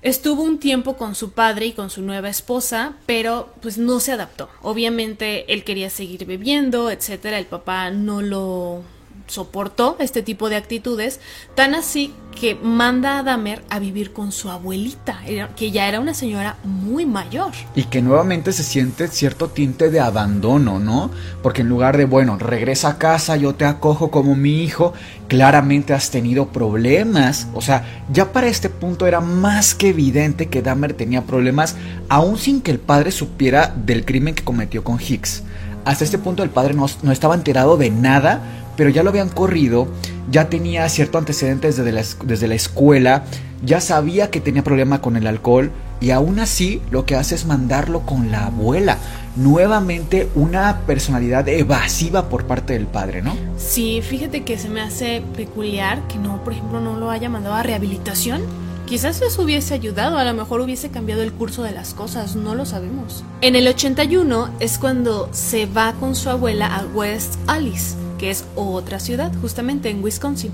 Estuvo un tiempo con su padre y con su nueva esposa, pero pues no se adaptó. Obviamente él quería seguir bebiendo, etcétera. El papá no lo soportó este tipo de actitudes, tan así que manda a Damer a vivir con su abuelita, que ya era una señora muy mayor. Y que nuevamente se siente cierto tinte de abandono, ¿no? Porque en lugar de, bueno, regresa a casa, yo te acojo como mi hijo, claramente has tenido problemas. O sea, ya para este punto era más que evidente que Dahmer tenía problemas, aún sin que el padre supiera del crimen que cometió con Hicks. Hasta este punto el padre no, no estaba enterado de nada pero ya lo habían corrido, ya tenía cierto antecedentes desde la, desde la escuela, ya sabía que tenía problema con el alcohol y aún así lo que hace es mandarlo con la abuela. Nuevamente una personalidad evasiva por parte del padre, ¿no? Sí, fíjate que se me hace peculiar que no, por ejemplo, no lo haya mandado a rehabilitación. Quizás eso hubiese ayudado, a lo mejor hubiese cambiado el curso de las cosas, no lo sabemos. En el 81 es cuando se va con su abuela a West Alice que es otra ciudad, justamente en Wisconsin,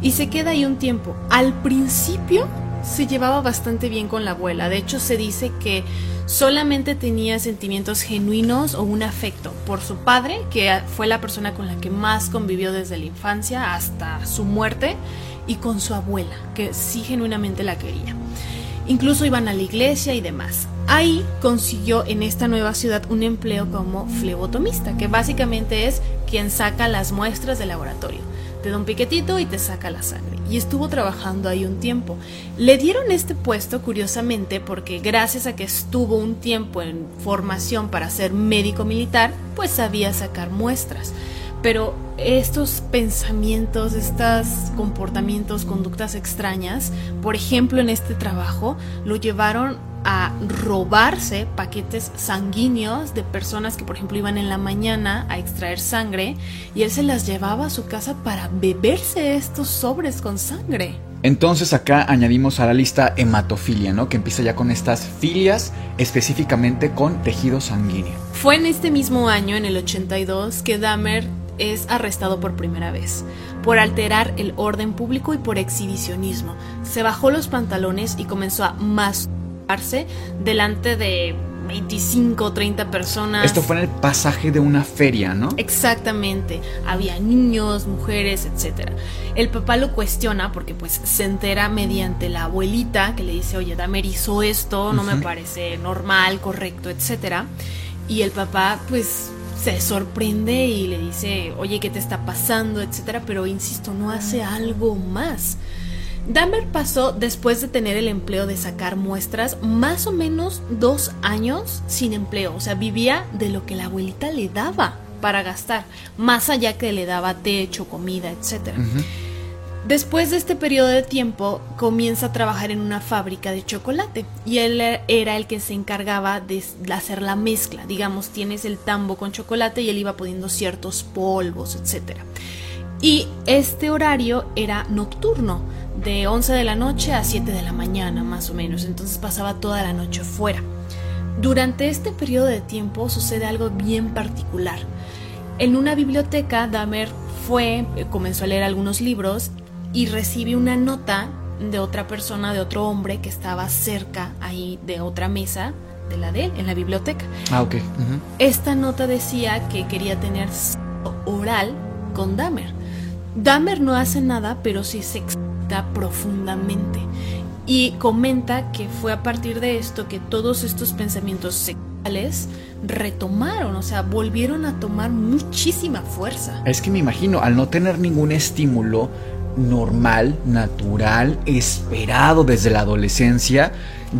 y se queda ahí un tiempo. Al principio se llevaba bastante bien con la abuela, de hecho se dice que solamente tenía sentimientos genuinos o un afecto por su padre, que fue la persona con la que más convivió desde la infancia hasta su muerte, y con su abuela, que sí genuinamente la quería. Incluso iban a la iglesia y demás. Ahí consiguió en esta nueva ciudad un empleo como flebotomista, que básicamente es quien saca las muestras del laboratorio. Te da un piquetito y te saca la sangre. Y estuvo trabajando ahí un tiempo. Le dieron este puesto, curiosamente, porque gracias a que estuvo un tiempo en formación para ser médico militar, pues sabía sacar muestras pero estos pensamientos, estos comportamientos, conductas extrañas, por ejemplo en este trabajo, lo llevaron a robarse paquetes sanguíneos de personas que por ejemplo iban en la mañana a extraer sangre y él se las llevaba a su casa para beberse estos sobres con sangre. Entonces acá añadimos a la lista hematofilia, ¿no? Que empieza ya con estas filias específicamente con tejido sanguíneo. Fue en este mismo año, en el 82, que Dahmer es arrestado por primera vez, por alterar el orden público y por exhibicionismo. Se bajó los pantalones y comenzó a masturbarse delante de 25 o 30 personas. Esto fue en el pasaje de una feria, ¿no? Exactamente. Había niños, mujeres, etc. El papá lo cuestiona porque pues se entera mediante la abuelita que le dice, oye, Damer hizo esto, no me parece normal, correcto, etc. Y el papá pues se sorprende y le dice, oye, ¿qué te está pasando? etcétera, pero insisto, no hace algo más. Dahmer pasó, después de tener el empleo de sacar muestras, más o menos dos años sin empleo. O sea, vivía de lo que la abuelita le daba para gastar, más allá que le daba techo, comida, etcétera. Después de este periodo de tiempo, comienza a trabajar en una fábrica de chocolate y él era el que se encargaba de hacer la mezcla. Digamos, tienes el tambo con chocolate y él iba poniendo ciertos polvos, etc. Y este horario era nocturno, de 11 de la noche a 7 de la mañana más o menos, entonces pasaba toda la noche fuera. Durante este periodo de tiempo sucede algo bien particular. En una biblioteca, Dahmer fue, eh, comenzó a leer algunos libros y recibe una nota de otra persona, de otro hombre que estaba cerca ahí de otra mesa de la de él, en la biblioteca. Ah, ok. Esta nota decía que quería tener oral con Dahmer. Dahmer no hace nada, pero sí se excita profundamente. Y comenta que fue a partir de esto que todos estos pensamientos sexuales retomaron, o sea, volvieron a tomar muchísima fuerza. Es que me imagino, al no tener ningún estímulo, normal, natural, esperado desde la adolescencia.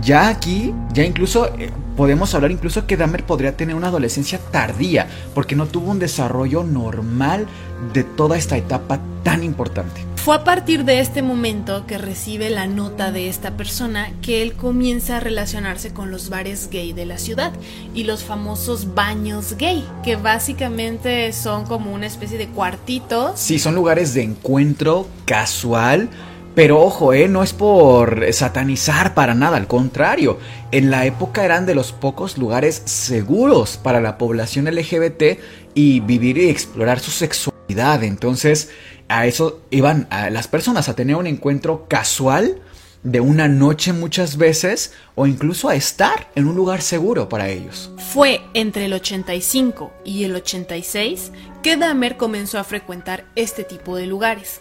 Ya aquí, ya incluso eh, podemos hablar incluso que Dahmer podría tener una adolescencia tardía, porque no tuvo un desarrollo normal de toda esta etapa tan importante. Fue a partir de este momento que recibe la nota de esta persona que él comienza a relacionarse con los bares gay de la ciudad y los famosos baños gay, que básicamente son como una especie de cuartitos. Sí, son lugares de encuentro casual. Pero ojo, eh, no es por satanizar para nada, al contrario, en la época eran de los pocos lugares seguros para la población LGBT y vivir y explorar su sexualidad. Entonces, a eso iban a las personas a tener un encuentro casual de una noche muchas veces o incluso a estar en un lugar seguro para ellos. Fue entre el 85 y el 86 que Dahmer comenzó a frecuentar este tipo de lugares.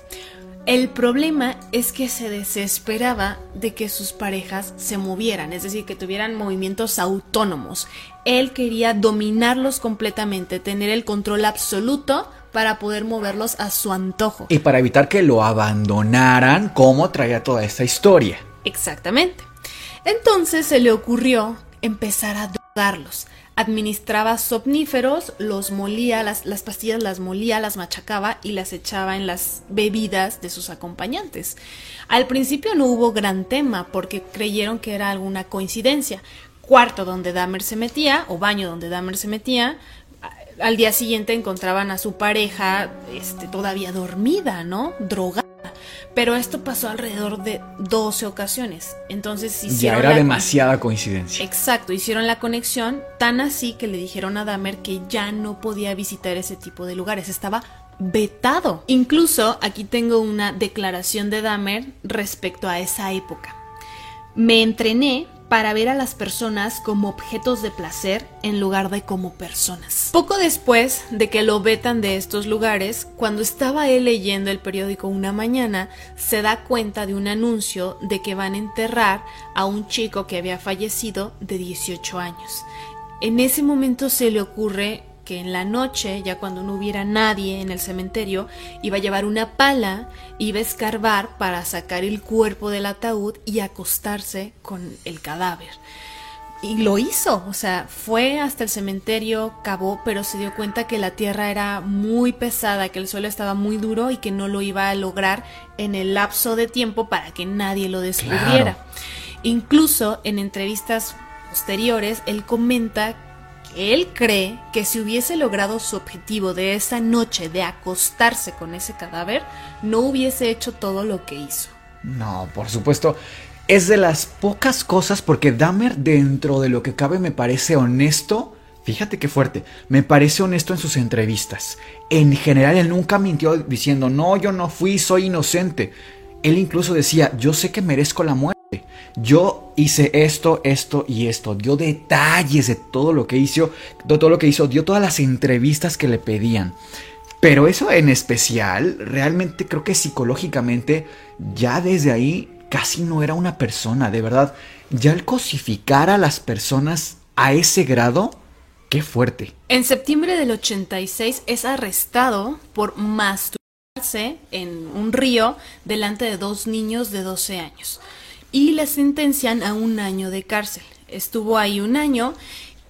El problema es que se desesperaba de que sus parejas se movieran, es decir, que tuvieran movimientos autónomos. Él quería dominarlos completamente, tener el control absoluto para poder moverlos a su antojo. Y para evitar que lo abandonaran, como traía toda esta historia. Exactamente. Entonces se le ocurrió empezar a drogarlos administraba somníferos, los molía, las, las, pastillas las molía, las machacaba y las echaba en las bebidas de sus acompañantes. Al principio no hubo gran tema porque creyeron que era alguna coincidencia. Cuarto donde Dahmer se metía, o baño donde Dahmer se metía, al día siguiente encontraban a su pareja este, todavía dormida, ¿no? Drogada. Pero esto pasó alrededor de 12 ocasiones. Entonces hicieron. Ya era demasiada coincidencia. Exacto, hicieron la conexión tan así que le dijeron a Dahmer que ya no podía visitar ese tipo de lugares. Estaba vetado. Incluso aquí tengo una declaración de Dahmer respecto a esa época. Me entrené para ver a las personas como objetos de placer en lugar de como personas. Poco después de que lo vetan de estos lugares, cuando estaba él leyendo el periódico una mañana, se da cuenta de un anuncio de que van a enterrar a un chico que había fallecido de 18 años. En ese momento se le ocurre que en la noche, ya cuando no hubiera nadie en el cementerio, iba a llevar una pala, iba a escarbar para sacar el cuerpo del ataúd y acostarse con el cadáver. Y lo hizo, o sea, fue hasta el cementerio, cavó, pero se dio cuenta que la tierra era muy pesada, que el suelo estaba muy duro y que no lo iba a lograr en el lapso de tiempo para que nadie lo descubriera. Incluso en entrevistas posteriores, él comenta él cree que si hubiese logrado su objetivo de esa noche de acostarse con ese cadáver, no hubiese hecho todo lo que hizo. No, por supuesto. Es de las pocas cosas porque Dahmer dentro de lo que cabe me parece honesto. Fíjate qué fuerte. Me parece honesto en sus entrevistas. En general él nunca mintió diciendo, no, yo no fui, soy inocente. Él incluso decía, yo sé que merezco la muerte. Yo hice esto, esto y esto. Dio detalles de todo lo que hizo, de todo lo que hizo, dio todas las entrevistas que le pedían. Pero eso en especial, realmente creo que psicológicamente, ya desde ahí casi no era una persona, de verdad. Ya el cosificar a las personas a ese grado, qué fuerte. En septiembre del 86 es arrestado por masturbarse en un río delante de dos niños de 12 años y le sentencian a un año de cárcel. Estuvo ahí un año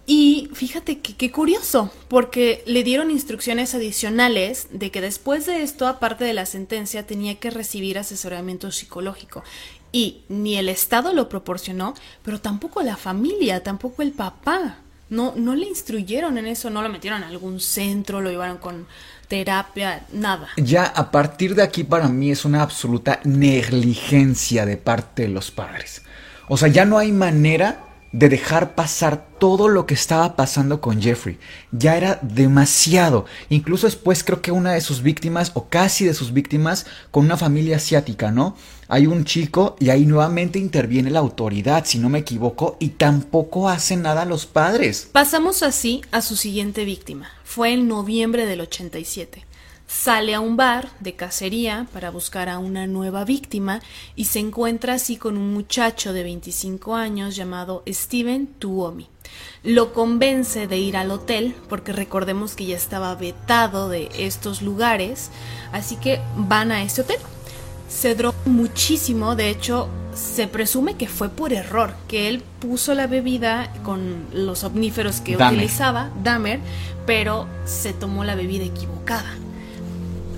y fíjate que qué curioso, porque le dieron instrucciones adicionales de que después de esto, aparte de la sentencia, tenía que recibir asesoramiento psicológico. Y ni el Estado lo proporcionó, pero tampoco la familia, tampoco el papá. No, no le instruyeron en eso, no lo metieron a algún centro, lo llevaron con terapia, nada. Ya a partir de aquí para mí es una absoluta negligencia de parte de los padres. O sea, ya no hay manera de dejar pasar todo lo que estaba pasando con Jeffrey. Ya era demasiado. Incluso después creo que una de sus víctimas, o casi de sus víctimas, con una familia asiática, ¿no? Hay un chico y ahí nuevamente interviene la autoridad, si no me equivoco, y tampoco hacen nada los padres. Pasamos así a su siguiente víctima. Fue en noviembre del 87 sale a un bar de cacería para buscar a una nueva víctima y se encuentra así con un muchacho de 25 años llamado Steven Tuomi. Lo convence de ir al hotel porque recordemos que ya estaba vetado de estos lugares, así que van a ese hotel. Se drogó muchísimo, de hecho se presume que fue por error, que él puso la bebida con los omníferos que utilizaba, Dahmer, pero se tomó la bebida equivocada.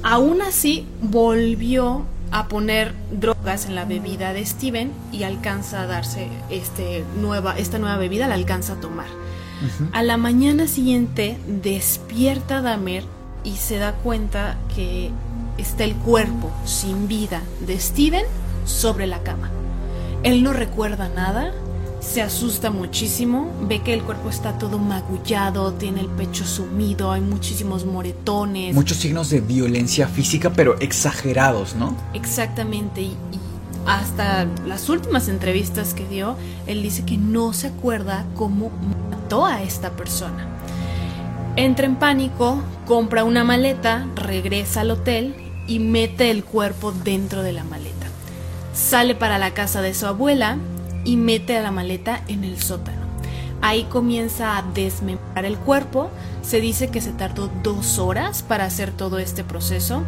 Aún así, volvió a poner drogas en la bebida de Steven y alcanza a darse este nueva, esta nueva bebida, la alcanza a tomar. A la mañana siguiente despierta Dahmer y se da cuenta que está el cuerpo sin vida de Steven sobre la cama. Él no recuerda nada, se asusta muchísimo, ve que el cuerpo está todo magullado, tiene el pecho sumido, hay muchísimos moretones. Muchos signos de violencia física, pero exagerados, ¿no? Exactamente, y, hasta las últimas entrevistas que dio, él dice que no se acuerda cómo mató a esta persona. Entra en pánico, compra una maleta, regresa al hotel y mete el cuerpo dentro de la maleta. Sale para la casa de su abuela y mete a la maleta en el sótano. Ahí comienza a desmembrar el cuerpo. Se dice que se tardó dos horas para hacer todo este proceso.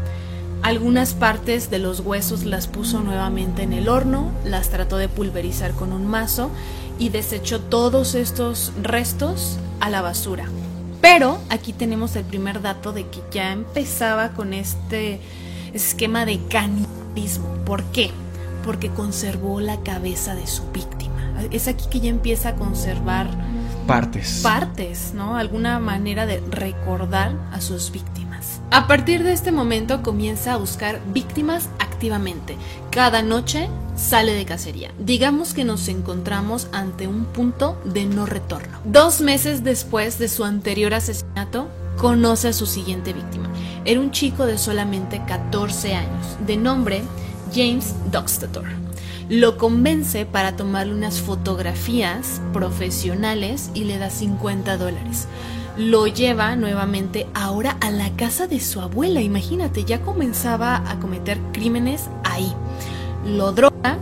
Algunas partes de los huesos las puso nuevamente en el horno, las trató de pulverizar con un mazo y desechó todos estos restos a la basura. Pero aquí tenemos el primer dato de que ya empezaba con este esquema de canibalismo. ¿Por qué? porque conservó la cabeza de su víctima. Es aquí que ya empieza a conservar partes. Partes, ¿no? Alguna manera de recordar a sus víctimas. A partir de este momento comienza a buscar víctimas activamente. Cada noche sale de cacería. Digamos que nos encontramos ante un punto de no retorno. Dos meses después de su anterior asesinato, conoce a su siguiente víctima. era un chico de solamente 14 años, de nombre James Doxtator. Lo convence para tomarle unas fotografías profesionales y le da 50 dólares. Lo lleva nuevamente ahora a la casa de su abuela. Imagínate, ya comenzaba a cometer crímenes ahí. Lo droga,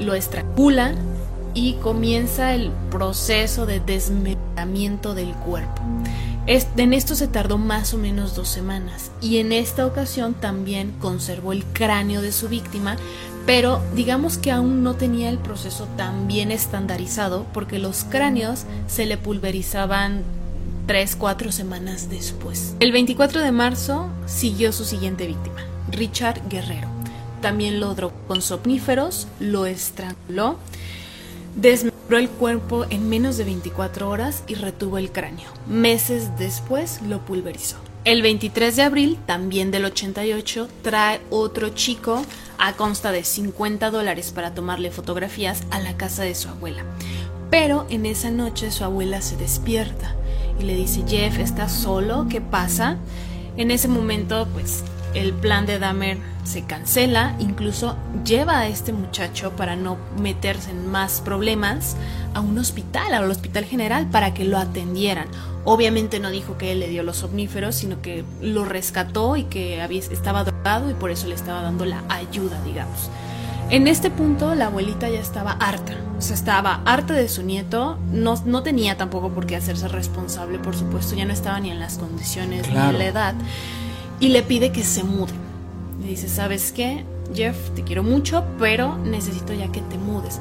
lo estrangula y comienza el proceso de desmembramiento del cuerpo. En esto se tardó más o menos dos semanas y en esta ocasión también conservó el cráneo de su víctima, pero digamos que aún no tenía el proceso tan bien estandarizado porque los cráneos se le pulverizaban tres, cuatro semanas después. El 24 de marzo siguió su siguiente víctima, Richard Guerrero. También lo drogó con somníferos, lo estranguló, el cuerpo en menos de 24 horas y retuvo el cráneo. Meses después lo pulverizó. El 23 de abril, también del 88, trae otro chico a consta de 50 dólares para tomarle fotografías a la casa de su abuela. Pero en esa noche su abuela se despierta y le dice, Jeff, ¿estás solo? ¿Qué pasa? En ese momento, pues el plan de Dahmer se cancela, incluso lleva a este muchacho para no meterse en más problemas a un hospital, al hospital general, para que lo atendieran. Obviamente no dijo que él le dio los omníferos, sino que lo rescató y que había, estaba drogado y por eso le estaba dando la ayuda, digamos. En este punto la abuelita ya estaba harta, o sea, estaba harta de su nieto, no, no tenía tampoco por qué hacerse responsable, por supuesto, ya no estaba ni en las condiciones ni en la edad, y le pide que se mude. Le dice, ¿sabes qué? Jeff, te quiero mucho, pero necesito ya que te mudes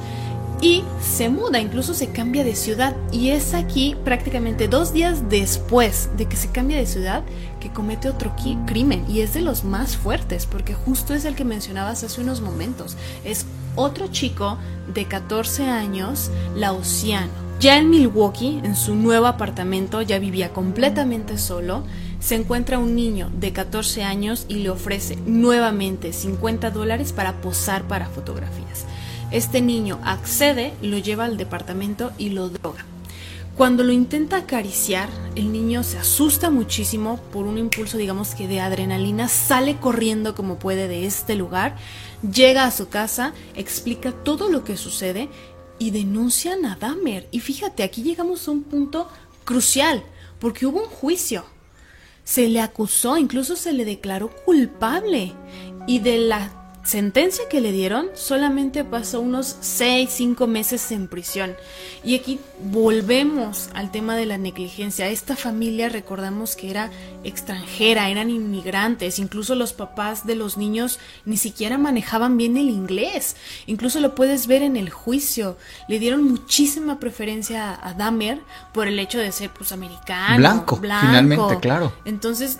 y se muda, incluso se cambia de ciudad. Y es aquí prácticamente dos días después de que se cambia de ciudad que comete otro crimen. Y es de los más fuertes, porque justo es el que mencionabas hace unos momentos. Es otro chico de 14 años, Lausiano. Ya en Milwaukee, en su nuevo apartamento, ya vivía completamente solo. Se encuentra un niño de 14 años y le ofrece nuevamente 50 dólares para posar para fotografías. Este niño accede, lo lleva al departamento y lo droga. Cuando lo intenta acariciar, el niño se asusta muchísimo por un impulso, digamos que de adrenalina, sale corriendo como puede de este lugar, llega a su casa, explica todo lo que sucede y denuncian a Dahmer. Y fíjate, aquí llegamos a un punto crucial, porque hubo un juicio. Se le acusó, incluso se le declaró culpable. Y de la sentencia que le dieron solamente pasó unos 6, 5 meses en prisión. Y aquí volvemos al tema de la negligencia. Esta familia recordamos que era extranjera, eran inmigrantes, incluso los papás de los niños ni siquiera manejaban bien el inglés. Incluso lo puedes ver en el juicio. Le dieron muchísima preferencia a Dahmer por el hecho de ser pues americano. Blanco, blanco. finalmente, claro. Entonces,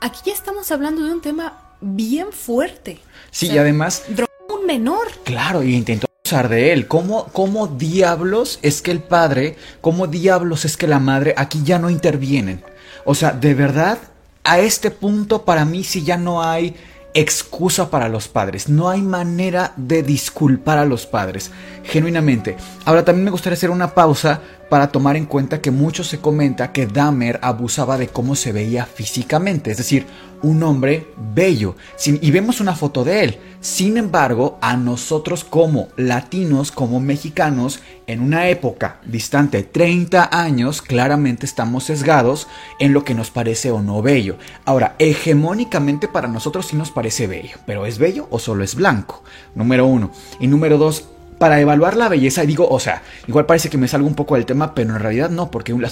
aquí ya estamos hablando de un tema bien fuerte. Sí, y además... un menor. Claro, y intentó usar de él. ¿Cómo, ¿Cómo diablos es que el padre, cómo diablos es que la madre aquí ya no intervienen? O sea, de verdad, a este punto para mí sí ya no hay excusa para los padres. No hay manera de disculpar a los padres, genuinamente. Ahora también me gustaría hacer una pausa para tomar en cuenta que mucho se comenta que Dahmer abusaba de cómo se veía físicamente, es decir, un hombre bello, y vemos una foto de él. Sin embargo, a nosotros como latinos, como mexicanos, en una época distante 30 años, claramente estamos sesgados en lo que nos parece o no bello. Ahora, hegemónicamente para nosotros sí nos parece bello, pero ¿es bello o solo es blanco? Número uno. Y número dos, para evaluar la belleza, digo, o sea, igual parece que me salgo un poco del tema, pero en realidad no, porque una,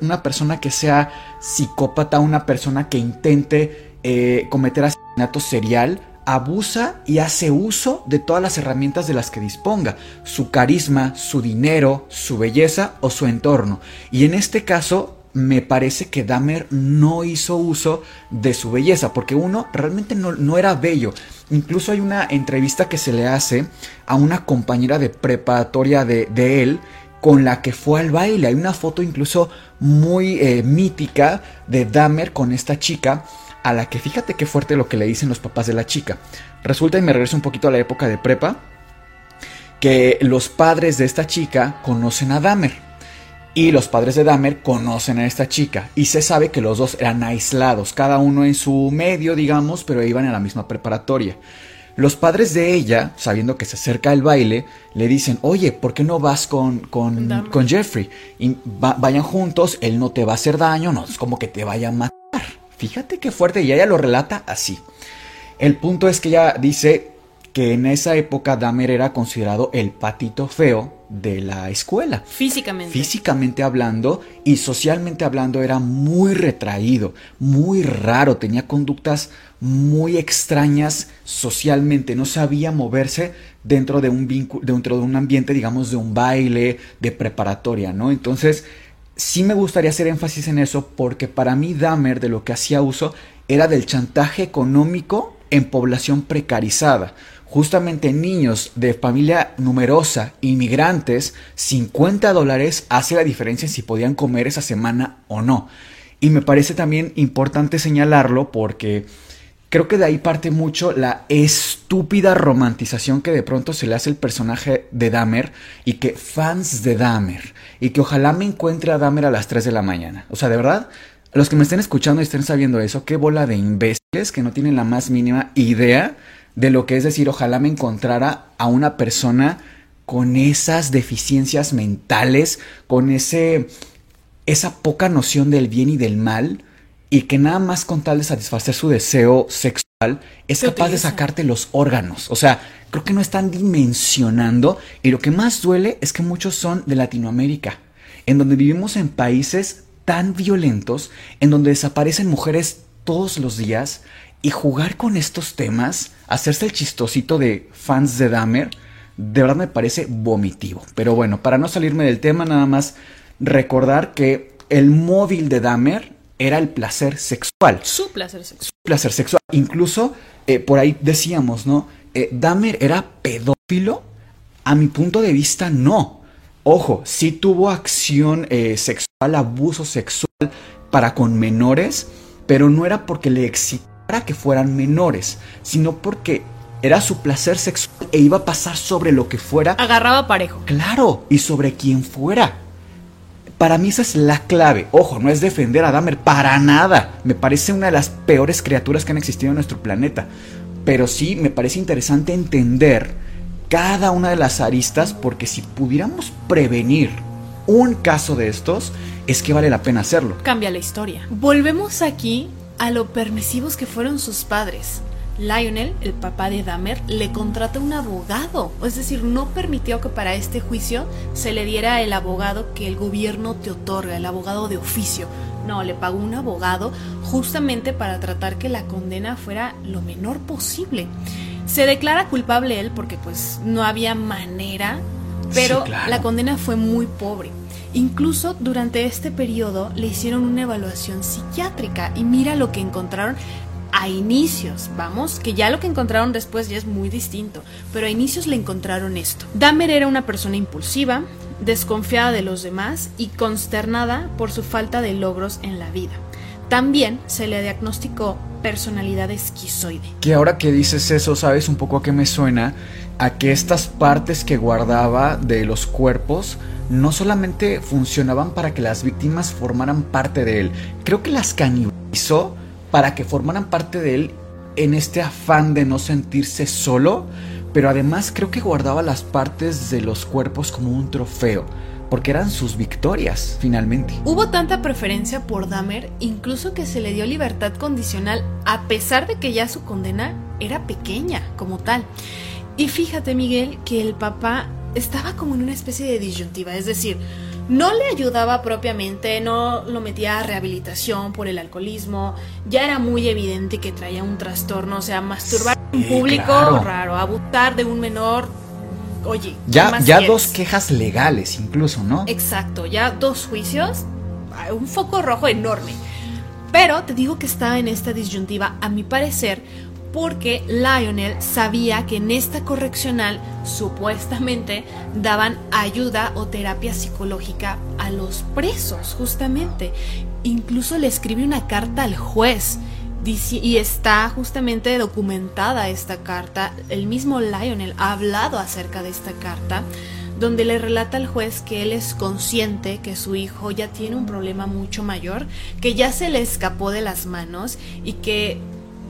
una persona que sea psicópata, una persona que intente eh, cometer asesinato serial, abusa y hace uso de todas las herramientas de las que disponga, su carisma, su dinero, su belleza o su entorno. Y en este caso, me parece que Dahmer no hizo uso de su belleza, porque uno realmente no, no, era bello. Incluso hay una entrevista que se le hace a una compañera de preparatoria de, de él con la que fue al baile. Hay una foto incluso muy eh, mítica de Dahmer con esta chica, a la que fíjate qué fuerte lo que le dicen los papás de la chica. Resulta, y me regreso un poquito a la época de prepa, que los padres de esta chica conocen a Dahmer Y los padres de Dahmer conocen a esta chica y se sabe que los dos eran aislados, cada uno en su medio, digamos, pero iban a la misma preparatoria. Los padres de ella, sabiendo que se acerca el baile, le dicen, oye, ¿por qué no vas con, con, con Jeffrey? Y vayan juntos, él no te va a hacer daño, no es como que te vaya a matar. Fíjate qué fuerte, y ella lo relata así. El punto es que ella dice que en esa época Dahmer era considerado el patito feo de la escuela. Físicamente. Físicamente hablando y socialmente hablando era muy retraído, muy raro, tenía conductas muy extrañas socialmente, no sabía moverse dentro de un dentro de un ambiente, digamos, de un baile, de preparatoria, ¿no? Entonces, sí me gustaría hacer énfasis en eso porque para mí Dahmer de lo que hacía uso era del chantaje económico en población precarizada justamente niños de familia numerosa, inmigrantes, 50 dólares hace la diferencia en si podían comer esa semana o no. Y me parece también importante señalarlo porque creo que de ahí parte mucho la estúpida romantización que de pronto se le hace el personaje de Dahmer y que fans de Dahmer y que ojalá me encuentre a Dahmer a las 3 de la mañana. O sea, de verdad, los que me estén escuchando y estén sabiendo eso, qué bola de imbéciles que no tienen la más mínima idea de lo que es decir, ojalá me encontrara a una persona con esas deficiencias mentales, con ese esa poca noción del bien y del mal y que nada más con tal de satisfacer su deseo sexual es capaz de sacarte los órganos. O sea, creo que no están dimensionando y lo que más duele es que muchos son de Latinoamérica, en donde vivimos en países tan violentos, en donde desaparecen mujeres todos los días y jugar con estos temas, hacerse el chistosito de fans de Dahmer, de verdad me parece vomitivo. Pero bueno, para no salirme del tema, nada más recordar que el móvil de Dahmer era el placer sexual. Su placer sexual. Su placer sexual. Incluso eh, por ahí decíamos, ¿no? Eh, Dahmer era pedófilo. A mi punto de vista, no. Ojo, sí tuvo acción eh, sexual, abuso sexual para con menores, pero no era porque le excitaba que fueran menores, sino porque era su placer sexual e iba a pasar sobre lo que fuera. Agarraba parejo. Claro, y sobre quien fuera. Para mí esa es la clave. Ojo, no es defender a Dahmer para nada. Me parece una de las peores criaturas que han existido en nuestro planeta. Pero sí me parece interesante entender cada una de las aristas porque si pudiéramos prevenir un caso de estos, es que vale la pena hacerlo. Cambia la historia. Volvemos aquí a lo permisivos que fueron sus padres. Lionel, el papá de Dahmer, le contrata un abogado, es decir, no permitió que para este juicio se le diera el abogado que el gobierno te otorga, el abogado de oficio. No, le pagó un abogado justamente para tratar que la condena fuera lo menor posible. Se declara culpable él porque pues no había manera, pero la condena fue muy pobre. Incluso durante este periodo le hicieron una evaluación psiquiátrica y mira lo que encontraron a inicios, vamos, que ya lo que encontraron después ya es muy distinto, pero a inicios le encontraron esto. Dahmer era una persona impulsiva, desconfiada de los demás y consternada por su falta de logros en la vida. También se le diagnosticó personalidad esquizoide. Que ahora que dices eso, ¿sabes un poco a qué me suena? A que estas partes que guardaba de los cuerpos no solamente funcionaban para que las víctimas formaran parte de él, creo que las canibalizó para que formaran parte de él en este afán de no sentirse solo, pero además creo que guardaba las partes de los cuerpos como un trofeo, porque eran sus victorias finalmente. Hubo tanta preferencia por Dahmer, incluso que se le dio libertad condicional, a pesar de que ya su condena era pequeña como tal. Y fíjate Miguel que el papá estaba como en una especie de disyuntiva, es decir, no le ayudaba propiamente, no lo metía a rehabilitación por el alcoholismo, ya era muy evidente que traía un trastorno, o sea, masturbar en público raro, abusar de un menor, oye, ya, ya dos quejas legales incluso, ¿no? Exacto, ya dos juicios, un foco rojo enorme. Pero te digo que estaba en esta disyuntiva, a mi parecer, porque Lionel sabía que en esta correccional supuestamente daban ayuda o terapia psicológica a los presos, justamente. Incluso le escribe una carta al juez y está justamente documentada esta carta. El mismo Lionel ha hablado acerca de esta carta donde le relata al juez que él es consciente que su hijo ya tiene un problema mucho mayor, que ya se le escapó de las manos y que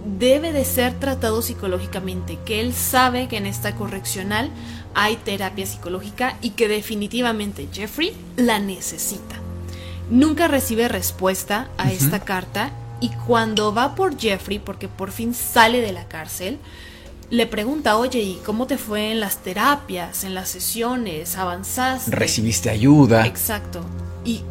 debe de ser tratado psicológicamente, que él sabe que en esta correccional hay terapia psicológica y que definitivamente Jeffrey la necesita. Nunca recibe respuesta a esta carta y cuando va por Jeffrey, porque por fin sale de la cárcel, le pregunta, oye, ¿y cómo te fue en las terapias, en las sesiones? ¿Avanzaste? ¿Recibiste ayuda? Exacto. Y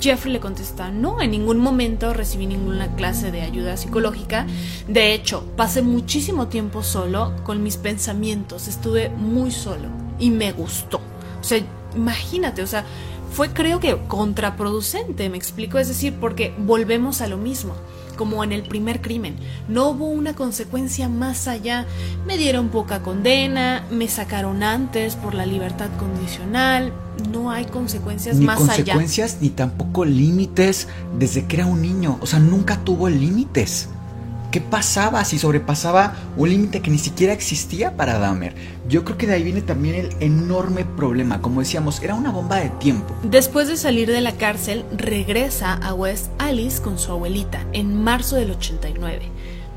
Jeffrey le contesta, no, en ningún momento recibí ninguna clase de ayuda psicológica. De hecho, pasé muchísimo tiempo solo con mis pensamientos, estuve muy solo y me gustó. O sea, imagínate, o sea, fue creo que contraproducente, me explico, es decir, porque volvemos a lo mismo como en el primer crimen. No hubo una consecuencia más allá. Me dieron poca condena, me sacaron antes por la libertad condicional. No hay consecuencias ni más consecuencias, Ni tampoco límites desde que era un niño. O sea, nunca tuvo límites. ¿Qué pasaba si sobrepasaba un límite que ni siquiera existía para Dahmer? Yo creo que de ahí viene también el enorme problema. Como decíamos, era una bomba de tiempo. Después de salir de la cárcel, regresa a West Alice con su abuelita en marzo del 89.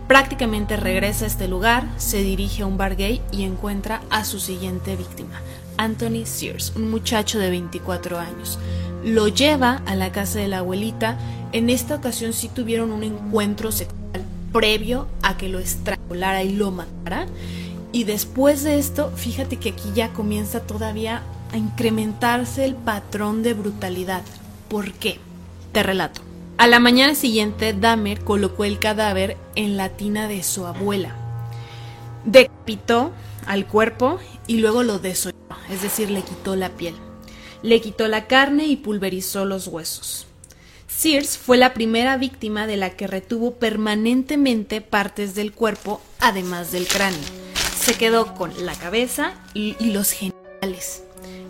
Prácticamente regresa a este lugar, se dirige a un bar gay y encuentra a su siguiente víctima, Anthony Sears, un muchacho de 24 años. Lo lleva a la casa de la abuelita. En esta ocasión sí tuvieron un encuentro sexual previo a que lo estrangulara y lo matara. Y después de esto, fíjate que aquí ya comienza todavía a incrementarse el patrón de brutalidad. ¿Por qué? Te relato. A la mañana siguiente, Dahmer colocó el cadáver en la tina de su abuela. Decapitó al cuerpo y luego lo desolló, es decir, le quitó la piel. Le quitó la carne y pulverizó los huesos. Sears fue la primera víctima de la que retuvo permanentemente partes del cuerpo, además del cráneo. Se quedó con la cabeza y, los genitales.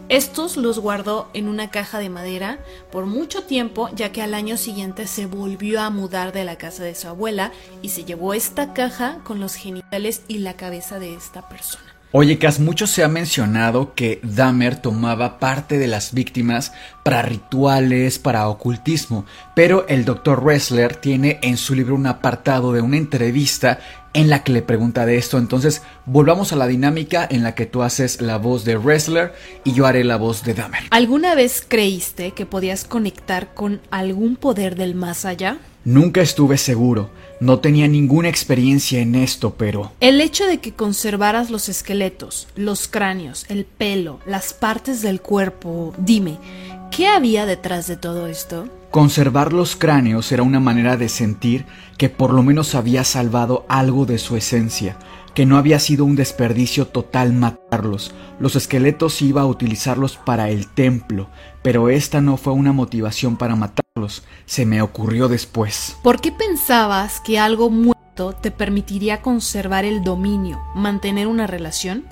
Estos los guardó en una caja de madera por mucho tiempo, ya que al año siguiente se volvió a mudar de la casa de su abuela y se llevó esta caja con los genitales y la cabeza de esta persona. Oye, Cas, mucho se ha mencionado que Dahmer tomaba parte de las víctimas para rituales, para ocultismo, pero el Dr. Wrestler tiene en su libro un apartado de una entrevista en la que le pregunta de esto. Entonces, volvamos a la dinámica en la que tú haces la voz de Wrestler y yo haré la voz de Dahmer. ¿Alguna vez creíste que podías conectar con algún poder del más allá? Nunca estuve seguro. No tenía ninguna experiencia en esto, pero... El hecho de que conservaras los esqueletos, los cráneos, el pelo, las partes del cuerpo, dime, ¿qué había detrás de todo esto? Conservar los cráneos era una manera de sentir que por lo menos había salvado algo de su esencia, que no había sido un desperdicio total matarlos. Los esqueletos iba a utilizarlos para el templo, pero esta no fue una motivación para matarlos, se me ocurrió después. ¿Por qué pensabas que algo muerto te permitiría conservar el dominio, mantener una relación?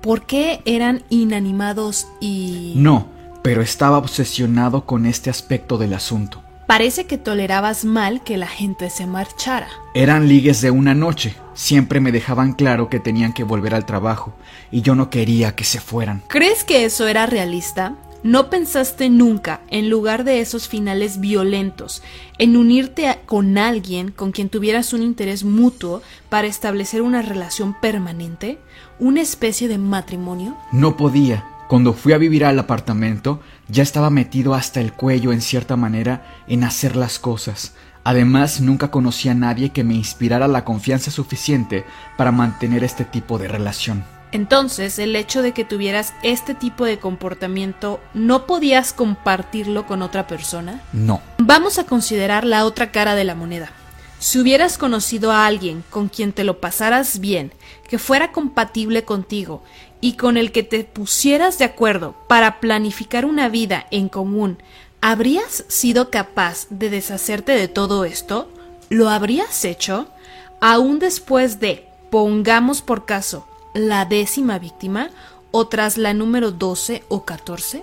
¿Por qué eran inanimados y... No, pero estaba obsesionado con este aspecto del asunto. Parece que tolerabas mal que la gente se marchara. Eran ligues de una noche. Siempre me dejaban claro que tenían que volver al trabajo, y yo no quería que se fueran. ¿Crees que eso era realista? ¿No pensaste nunca, en lugar de esos finales violentos, en unirte con alguien con quien tuvieras un interés mutuo para establecer una relación permanente? ¿Una especie de matrimonio? No podía. Cuando fui a vivir al apartamento, ya estaba metido hasta el cuello en cierta manera en hacer las cosas. Además, nunca conocí a nadie que me inspirara la confianza suficiente para mantener este tipo de relación. Entonces, el hecho de que tuvieras este tipo de comportamiento, ¿no podías compartirlo con otra persona? No. Vamos a considerar la otra cara de la moneda. Si hubieras conocido a alguien con quien te lo pasaras bien, que fuera compatible contigo y con el que te pusieras de acuerdo para planificar una vida en común, ¿habrías sido capaz de deshacerte de todo esto? ¿Lo habrías hecho? Aún después de, pongamos por caso, la décima víctima o tras la número 12 o 14?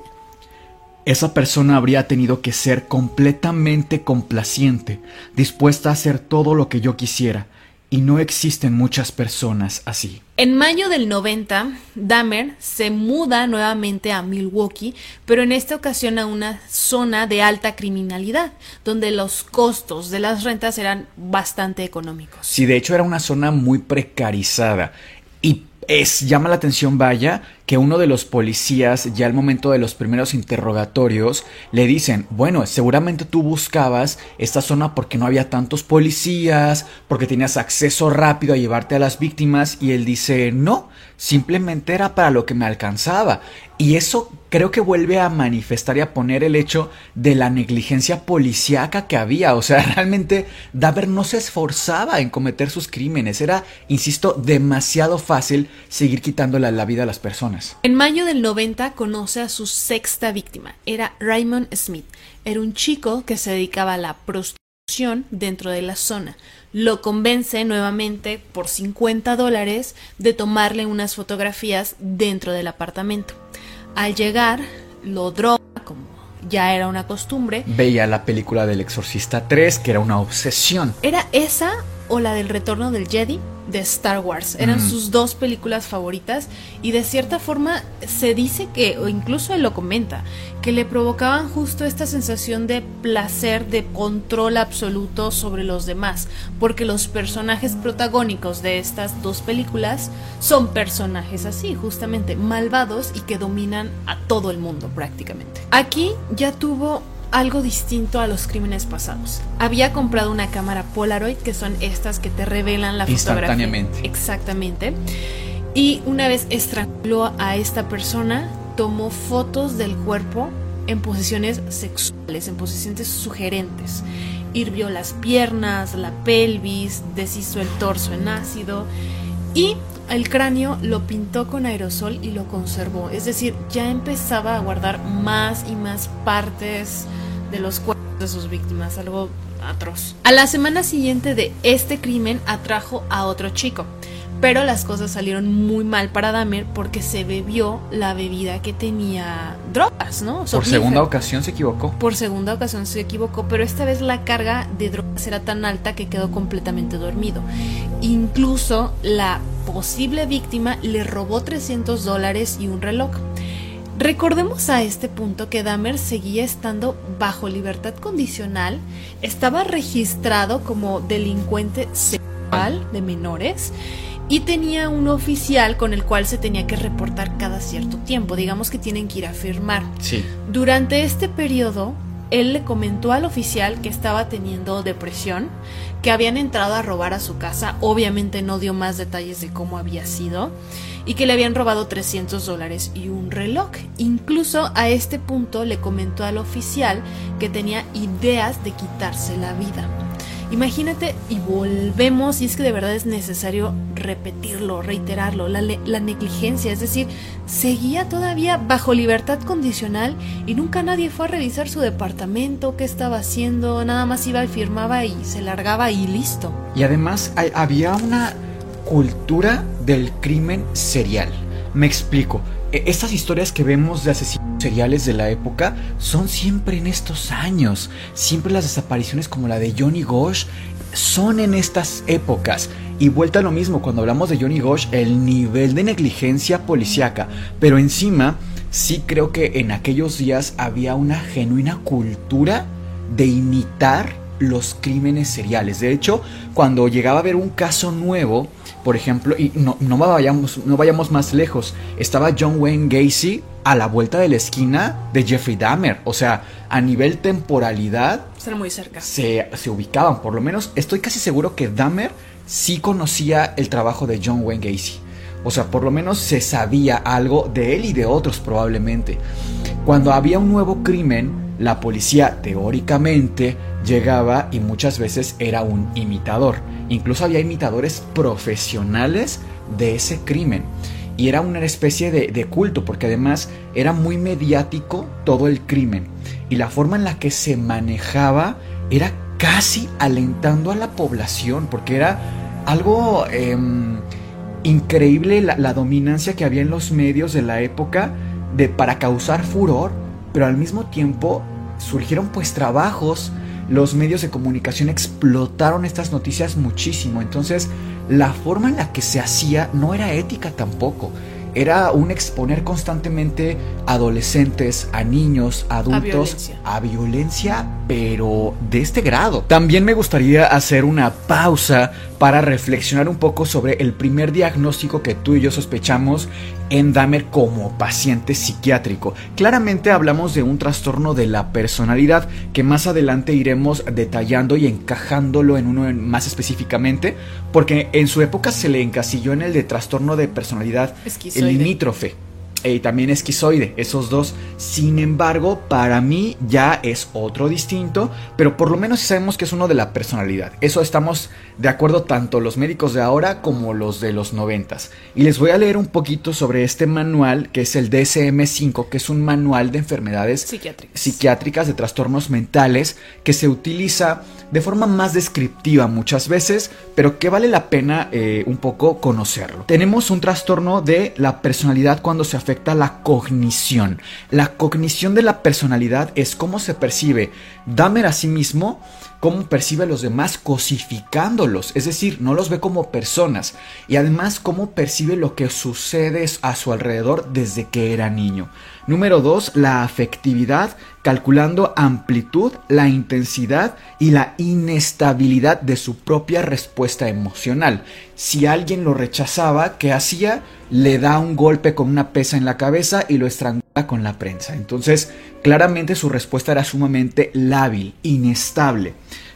Esa persona habría tenido que ser completamente complaciente, dispuesta a hacer todo lo que yo quisiera, y no existen muchas personas así. En mayo del 90, Dahmer se muda nuevamente a Milwaukee, pero en esta ocasión a una zona de alta criminalidad, donde los costos de las rentas eran bastante económicos. Sí, de hecho era una zona muy precarizada y es llama la atención, vaya, que uno de los policías, ya al momento de los primeros interrogatorios, le dicen, bueno, seguramente tú buscabas esta zona porque no había tantos policías, porque tenías acceso rápido a llevarte a las víctimas, y él dice, no, simplemente era para lo que me alcanzaba. Y eso creo que vuelve a manifestar y a poner el hecho de la negligencia policíaca que había. O sea, realmente Daver no se esforzaba en cometer sus crímenes. Era, insisto, demasiado fácil seguir quitándole la vida a las personas. En mayo del 90 conoce a su sexta víctima. Era Raymond Smith. Era un chico que se dedicaba a la prostitución dentro de la zona. Lo convence nuevamente por 50 dólares de tomarle unas fotografías dentro del apartamento. Al llegar, lo droga como ya era una costumbre. Veía la película del Exorcista 3, que era una obsesión. ¿Era esa o la del Retorno del Jedi? de Star Wars. Eran sus dos películas favoritas y de cierta forma se dice que, o incluso él lo comenta, que le provocaban justo esta sensación de placer, de control absoluto sobre los demás, porque los personajes protagónicos de estas dos películas son personajes así, justamente malvados y que dominan a todo el mundo prácticamente. Aquí ya tuvo algo distinto a los crímenes pasados. Había comprado una cámara Polaroid, que son estas que te revelan la Instantáneamente. fotografía. Exactamente. Y una vez estranguló a esta persona, tomó fotos del cuerpo en posiciones sexuales, en posiciones sugerentes. Hirvió las piernas, la pelvis, deshizo el torso en ácido y el cráneo lo pintó con aerosol y lo conservó. Es decir, ya empezaba a guardar más y más partes de los cuerpos de sus víctimas, algo atroz. A la semana siguiente de este crimen atrajo a otro chico, pero las cosas salieron muy mal para Dahmer porque se bebió la bebida que tenía drogas, ¿no? Por segunda ocasión se equivocó. Por segunda ocasión se equivocó, pero esta vez la carga de drogas era tan alta que quedó completamente dormido. Incluso la posible víctima le robó 300 dólares y un reloj. Recordemos a este punto que Dahmer seguía estando bajo libertad condicional, estaba registrado como delincuente sexual de menores y tenía un oficial con el cual se tenía que reportar cada cierto tiempo, digamos que tienen que ir a firmar. Sí. Durante este periodo, él le comentó al oficial que estaba teniendo depresión, que habían entrado a robar a su casa, obviamente no dio más detalles de cómo había sido y que le habían robado 300 dólares y un reloj. Incluso a este punto le comentó al oficial que tenía ideas de quitarse la vida. Imagínate y volvemos, y es que de verdad es necesario repetirlo, reiterarlo, la, la, negligencia, es decir, seguía todavía bajo libertad condicional y nunca nadie fue a revisar su departamento, qué estaba haciendo, nada más iba y firmaba y se largaba y listo. Y además había una cultura del crimen serial. Me explico. E, estas historias que vemos de asesinos seriales de la época son siempre en estos años. Siempre las desapariciones como la de Johnny Gosh son en estas épocas. Y vuelta a lo mismo, cuando hablamos de Johnny Gosh, el nivel de negligencia policíaca. Pero encima, sí creo que en aquellos días había una genuina cultura de imitar los crímenes seriales. De hecho, cuando llegaba a haber un caso nuevo, por ejemplo, y no, no, vayamos, no vayamos más lejos, estaba John Wayne Gacy a la vuelta de la esquina de Jeffrey Dahmer. O sea, a nivel temporalidad... muy cerca. Se, se ubicaban, por lo menos estoy casi seguro que Dahmer sí conocía el trabajo de John Wayne Gacy. O sea, por lo menos se sabía algo de él y de otros probablemente. Cuando había un nuevo crimen, la policía teóricamente llegaba y muchas veces era un imitador. Incluso había imitadores profesionales de ese crimen. Y era una especie de, culto, porque además era muy mediático todo el crimen. Y la forma en la que se manejaba era casi alentando a la población, porque era algo em, increíble la, la, dominancia que había en los medios de la época de, para causar furor, pero al mismo tiempo surgieron pues trabajos los medios de comunicación explotaron estas noticias muchísimo. Entonces, la forma en la que se hacía no era ética tampoco era un exponer constantemente adolescentes, a niños, adultos a violencia. pero de este grado. También me gustaría hacer una pausa para reflexionar un poco sobre el primer diagnóstico que tú y yo sospechamos en Dahmer como paciente psiquiátrico. Claramente hablamos de un trastorno de la personalidad que más adelante iremos detallando y encajándolo en uno más específicamente, porque en su época se le encasilló en el de trastorno de personalidad limítrofe y también esquizoide, esos dos. Sin embargo, para mí ya es otro distinto, pero por lo menos sabemos que es uno de la personalidad. Eso estamos de acuerdo tanto los médicos de ahora como los de los noventas. Y les voy a leer un poquito sobre este manual que es el DSM-5, que es un manual de enfermedades psiquiátricas. de trastornos mentales que se utiliza de forma más descriptiva muchas veces, pero que vale la pena eh, un poco conocerlo. Tenemos un trastorno de la personalidad cuando se afecta la cognición. La cognición de la personalidad es cómo se percibe Dahmer a sí mismo, cómo percibe a los demás cosificándolos, es decir, no los ve como personas y además cómo percibe lo que sucede a su alrededor desde que era niño. Número 2, la afectividad, calculando amplitud, la intensidad y la inestabilidad de su propia respuesta emocional. Si alguien lo rechazaba, ¿qué hacía? Le da un golpe con una pesa en la cabeza y lo estrangula con la prensa. Entonces, claramente su respuesta era sumamente lábil, inestable.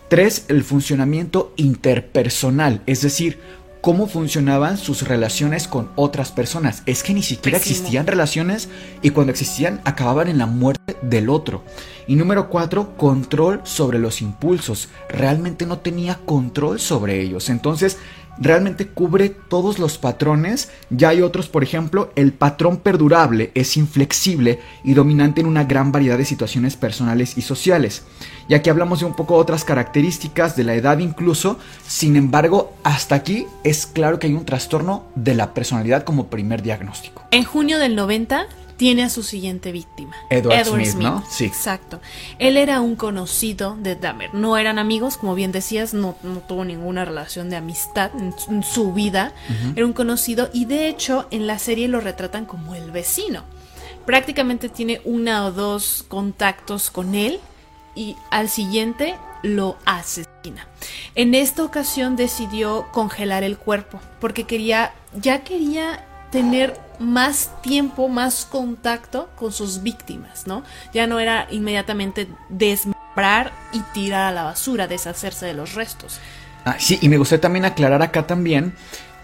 3. El funcionamiento interpersonal, es decir, cómo funcionaban sus relaciones con otras personas. Es que ni siquiera existían relaciones y cuando existían acababan en la muerte del otro. Y número cuatro, control sobre los impulsos. Realmente no tenía control sobre ellos. Entonces, realmente cubre todos los patrones. Ya hay otros, por ejemplo, el patrón perdurable es inflexible y dominante en una gran variedad de situaciones personales y sociales. Y aquí hablamos de un poco otras características de la edad incluso, sin embargo, hasta aquí es claro que hay un trastorno de la personalidad como primer diagnóstico. En junio del 90 tiene a su siguiente víctima. Edward, Smith, ¿no? Sí. Exacto. Él era un conocido de Dahmer. No eran amigos, como bien decías, no, tuvo ninguna relación de amistad en, su vida. Era un conocido y de hecho en la serie lo retratan como el vecino. Prácticamente tiene una o dos contactos con él y al siguiente lo asesina. En esta ocasión decidió congelar el cuerpo porque quería, ya quería tener más tiempo, más contacto con sus víctimas, ¿no? Ya no era inmediatamente desmembrar y tirar a la basura, deshacerse de los restos. Ah, sí, y me gustaría también aclarar acá también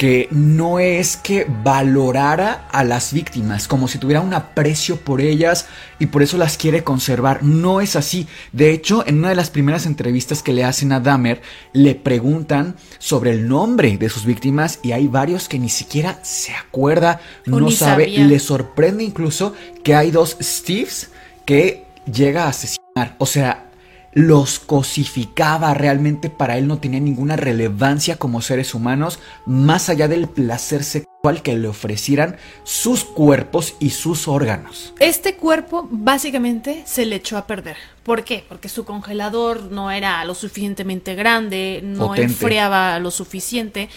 que no es que valorara a las víctimas como si tuviera un aprecio por ellas y por eso las quiere conservar. No es así. De hecho, en una de las primeras entrevistas que le hacen a Dahmer, le preguntan sobre el nombre de sus víctimas y hay varios que ni siquiera se acuerda, no sabe. y Le sorprende incluso que hay dos Steves que llega a asesinar. O sea, los cosificaba, realmente para él no tenía ninguna relevancia como seres humanos, más allá del placer sexual que le ofrecieran sus cuerpos y sus órganos. Este cuerpo básicamente se le echó a perder. ¿Por qué? Porque su congelador no era lo suficientemente grande, no enfriaba lo suficiente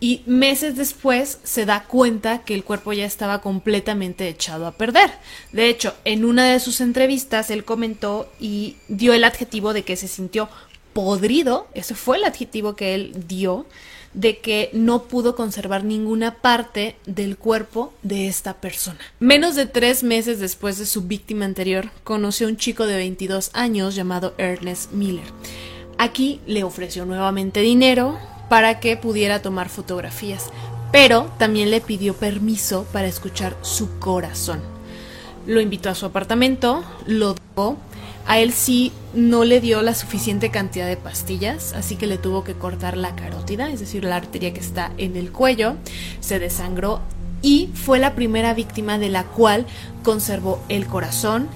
y meses después se da cuenta que el cuerpo ya estaba completamente echado a perder. De hecho, en una de sus entrevistas él comentó y dio el adjetivo de que se sintió podrido, ese fue el adjetivo que él dio, de que no pudo conservar ninguna parte del cuerpo de esta persona. Menos de tres meses después de su víctima anterior, conoció a un chico de 22 años llamado Ernest Miller. Aquí le ofreció nuevamente dinero, para que pudiera tomar fotografías, pero también le pidió permiso para escuchar su corazón. Lo invitó a su apartamento, lo dio, a él sí no le dio la suficiente cantidad de pastillas, así que le tuvo que cortar la carótida, es decir, la arteria que está en el cuello, se desangró y fue la primera víctima de la cual conservó el corazón,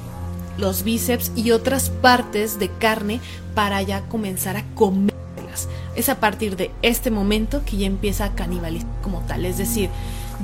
los bíceps y otras partes de carne para ya comenzar a comer es a partir de este momento que ya empieza a canibalizar como tal. Es decir,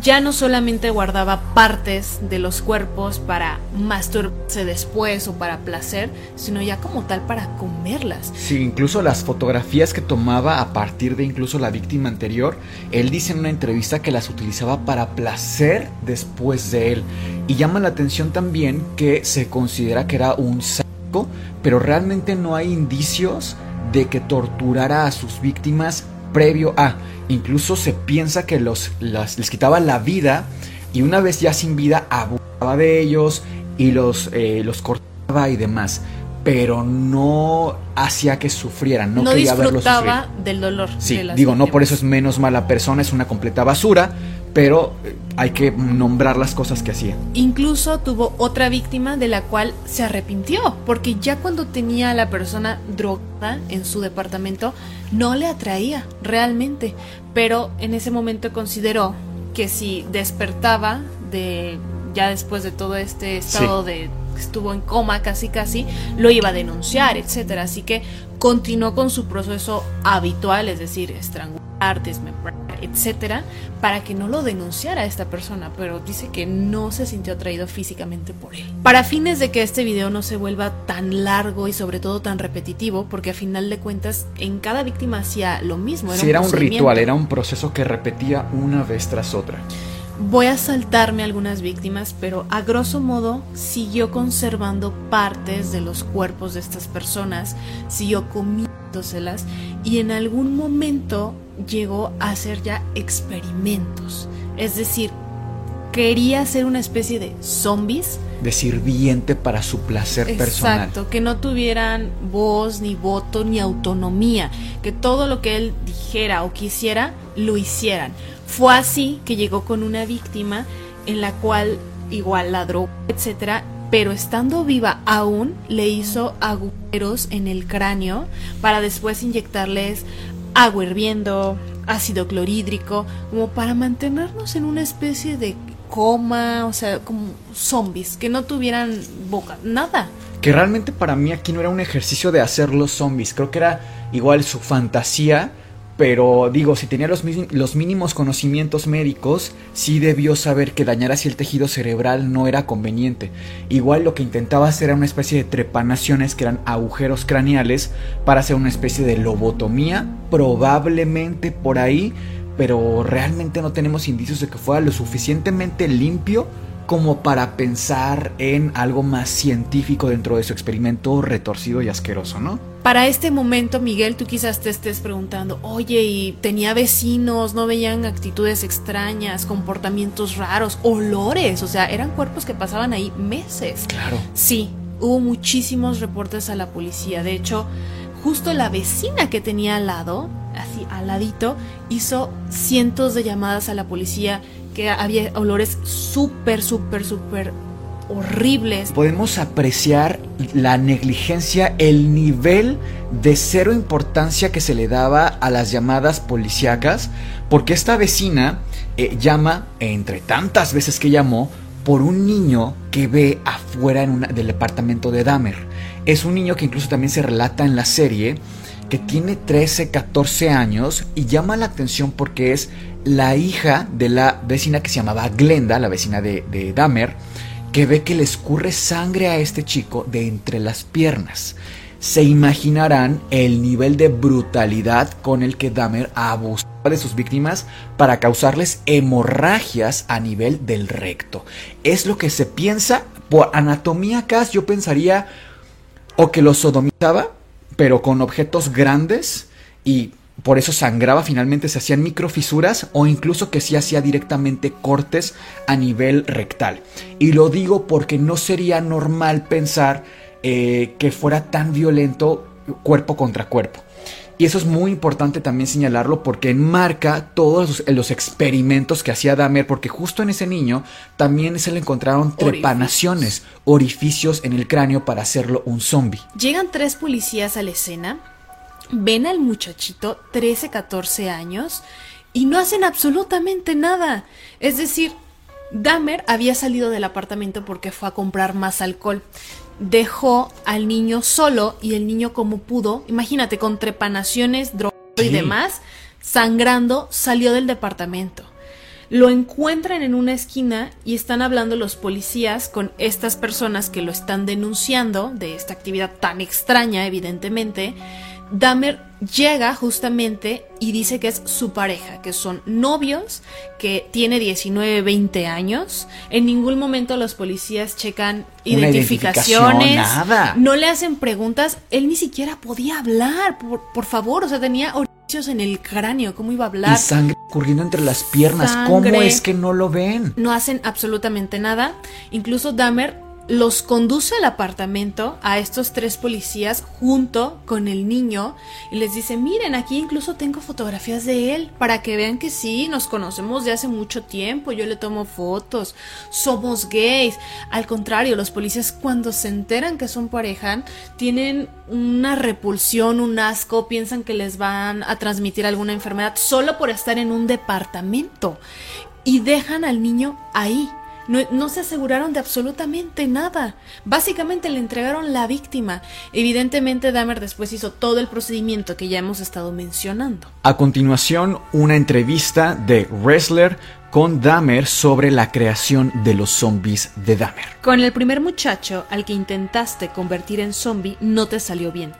ya no solamente guardaba partes de los cuerpos para masturbarse después o para placer, sino ya como tal para comerlas. Sí, incluso las fotografías que tomaba a partir de incluso la víctima anterior, él dice en una entrevista que las utilizaba para placer después de él. Y llama la atención también que se considera que era un sádico, pero realmente no hay indicios de que torturara a sus víctimas previo a. Incluso se piensa que los, les quitaba la vida y una vez ya sin vida abusaba de ellos y los, eh, los cortaba y demás. Pero no hacía que sufrieran, no, quería verlos sufrir. del dolor. Sí, digo, no por eso es menos mala persona, es una completa basura, pero eh, hay que nombrar las cosas que hacía. Incluso tuvo otra víctima de la cual se arrepintió, porque ya cuando tenía a la persona drogada en su departamento, no le atraía realmente, pero en ese momento consideró que si despertaba de ya después de todo este estado de estuvo en coma casi casi, lo iba a denunciar, etcétera. Así que continuó con su proceso habitual, es decir, estrangular, desmembrar, etcétera, para que no lo denunciara a esta persona, pero dice que no se sintió atraído físicamente por él. Para fines de que este video no se vuelva tan largo y sobre todo tan repetitivo, porque a final de cuentas en cada víctima hacía lo mismo. Era, era un ritual, era un proceso que repetía una vez tras otra. Voy a saltarme algunas víctimas, pero a grosso modo siguió conservando partes de los cuerpos de estas personas, siguió comiéndoselas y en algún momento llegó a hacer ya experimentos. Es decir, quería ser una especie de zombies. De sirviente para su placer personal. Exacto, que no tuvieran voz, ni voto, ni autonomía. Que todo lo que él dijera o quisiera, lo hicieran. Fue así que llegó con una víctima en la cual igual ladró, etcétera, pero estando viva aún le hizo agujeros en el cráneo para después inyectarles agua hirviendo, ácido clorhídrico, como para mantenernos en una especie de coma, o sea, como zombies, que no tuvieran boca, nada. Que realmente para mí aquí no era un ejercicio de hacer los zombies, creo que era igual su fantasía pero digo, si tenía los, mínimos conocimientos médicos, sí debió saber que dañar así el tejido cerebral no era conveniente. Igual lo que intentaba hacer era una especie de trepanaciones que eran agujeros craneales para hacer una especie de lobotomía, probablemente por ahí, pero realmente no tenemos indicios de que fuera lo suficientemente limpio como para pensar en algo más científico dentro de su experimento retorcido y asqueroso, ¿no? Para este momento, Miguel, tú quizás te estés preguntando, oye, ¿y tenía vecinos? ¿No veían actitudes extrañas, comportamientos raros, olores? O sea, eran cuerpos que pasaban ahí meses. Claro. Sí, hubo muchísimos reportes a la policía. De hecho, justo la vecina que tenía al lado, así al ladito, hizo cientos de llamadas a la policía que había olores súper, súper, súper horribles. Podemos apreciar la negligencia, el nivel de cero importancia que se le daba a las llamadas policíacas, porque esta vecina eh, llama, entre tantas veces que llamó, por un niño que ve afuera en del departamento de Dahmer. Es un niño que incluso también se relata en la serie, que tiene 13, 14 años y llama la atención porque es la hija de la vecina que se llamaba Glenda, la vecina de, de Dahmer, que ve que le escurre sangre a este chico de entre las piernas. Se imaginarán el nivel de brutalidad con el que Dahmer abusaba de sus víctimas para causarles hemorragias a nivel del recto. Es lo que se piensa, por anatomía cas yo pensaría o que lo sodomizaba, pero con objetos grandes y por eso sangraba, finalmente se hacían microfisuras o incluso que se hacía directamente cortes a nivel rectal. Y lo digo porque no sería normal pensar eh, que fuera tan violento cuerpo contra cuerpo. Y eso es muy importante también señalarlo porque enmarca todos los, experimentos que hacía Dahmer, porque justo en ese niño también se le encontraron trepanaciones, orificios en el cráneo para hacerlo un zombie. Llegan tres policías a la escena ven al muchachito 13, 14 años y no hacen absolutamente nada. Es decir, Dahmer había salido del apartamento porque fue a comprar más alcohol. Dejó al niño solo y el niño como pudo, imagínate, con trepanaciones, drogas y demás, sangrando, salió del departamento. lo encuentran en una esquina y están hablando los policías con estas personas que lo están denunciando de esta actividad tan extraña, evidentemente. Dahmer llega justamente y dice que es su pareja, que son novios, que tiene 19, 20 años. En ningún momento los policías checan identificaciones, nada. no le hacen preguntas. Él ni siquiera podía hablar, por, por favor, o sea, tenía orificios en el cráneo, ¿cómo iba a hablar? Y sangre corriendo entre las piernas. ¿Cómo es que no lo ven? no hacen absolutamente nada. Incluso Dahmer los conduce al apartamento a estos tres policías junto con el niño y les dice, miren, aquí incluso tengo fotografías de él para que vean que sí, nos conocemos de hace mucho tiempo, yo le tomo fotos, somos gays. Al contrario, los policías cuando se enteran que son pareja tienen una repulsión, un asco, piensan que les van a transmitir alguna enfermedad solo por estar en un departamento y dejan al niño ahí. No, no se aseguraron de absolutamente nada. Básicamente le entregaron la víctima. Evidentemente Dahmer después hizo todo el procedimiento que ya hemos estado mencionando. A continuación, una entrevista de Wrestler con Dahmer sobre la creación de los zombies de Dahmer. Con el primer muchacho al que intentaste convertir en zombie no te salió bien.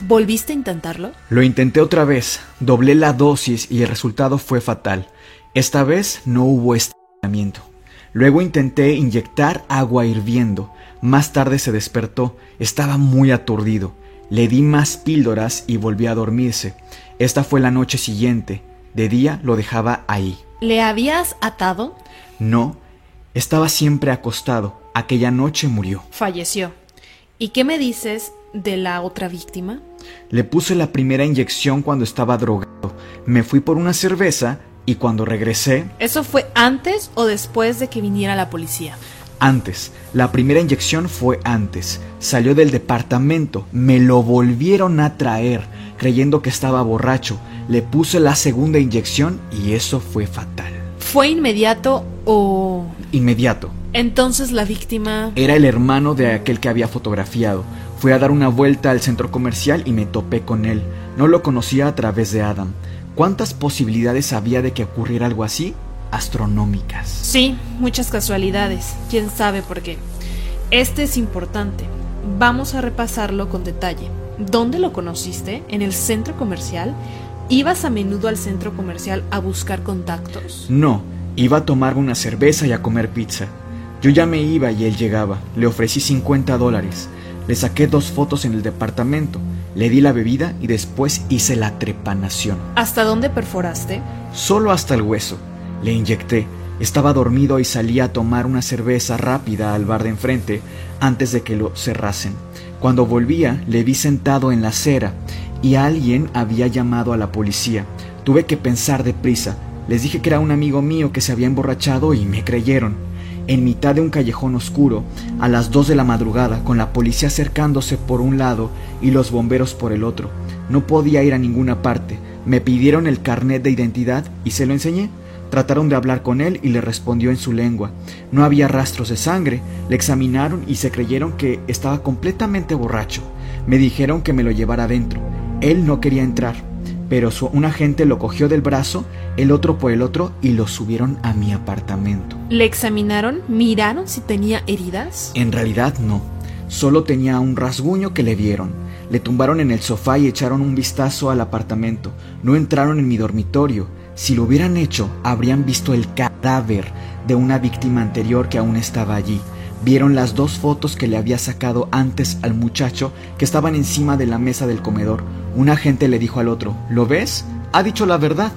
¿Volviste a intentarlo? Lo intenté otra vez, doblé la dosis y el resultado fue fatal. Esta vez no hubo estreñimiento. Luego intenté inyectar agua hirviendo. Más tarde se despertó, estaba muy aturdido. Le di más píldoras y volvió a dormirse. Esta fue la noche siguiente. De día lo dejaba ahí. ¿Le habías atado? No, estaba siempre acostado. Aquella noche murió. Falleció. ¿Y qué me dices de la otra víctima? Le puse la primera inyección cuando estaba drogado. Me fui por una cerveza y cuando regresé, ¿Eso fue antes o después de que viniera la policía? antes, la primera inyección fue antes. Salió del departamento, me lo volvieron a traer, creyendo que estaba borracho. Le puse la segunda inyección y eso fue fatal. ¿Fue inmediato o... Inmediato. Entonces la víctima... Era el hermano de aquel que había fotografiado. Fui a dar una vuelta al centro comercial y me topé con él. No lo conocía a través de Adam. ¿Cuántas posibilidades había de que ocurriera algo así? Astronómicas. Sí, muchas casualidades. ¿Quién sabe por qué? Este es importante. Vamos a repasarlo con detalle. ¿Dónde lo conociste? ¿En el centro comercial? ¿Ibas a menudo al centro comercial a buscar contactos? No, iba a tomar una cerveza y a comer pizza. Yo ya me iba y él llegaba. Le ofrecí 50 dólares. Le saqué dos fotos en el departamento. Le di la bebida y después hice la trepanación. ¿Hasta dónde perforaste? Solo hasta el hueso. Le inyecté. Estaba dormido y salí a tomar una cerveza rápida al bar de enfrente antes de que lo cerrasen. Cuando volvía, le vi sentado en la acera y alguien había llamado a la policía. Tuve que pensar deprisa. Les dije que era un amigo mío que se había emborrachado y me creyeron. En mitad de un callejón oscuro, a las dos de la madrugada, con la policía acercándose por un lado y los bomberos por el otro. No podía ir a ninguna parte. Me pidieron el carnet de identidad y se lo enseñé. Trataron de hablar con él y le respondió en su lengua. No había rastros de sangre. Le examinaron y se creyeron que estaba completamente borracho. Me dijeron que me lo llevara adentro. Él no quería entrar, pero su- un agente lo cogió del brazo, el otro por el otro y lo subieron a mi apartamento. ¿Le examinaron? ¿Miraron si tenía heridas? En realidad no, solo tenía un rasguño que le vieron. Le tumbaron en el sofá y echaron un vistazo al apartamento. No entraron en mi dormitorio. Si lo hubieran hecho, habrían visto el cadáver de una víctima anterior que aún estaba allí. Vieron las dos fotos que le había sacado antes al muchacho que estaban encima de la mesa del comedor. Un agente le dijo al otro, ¿lo ves? Ha dicho la verdad.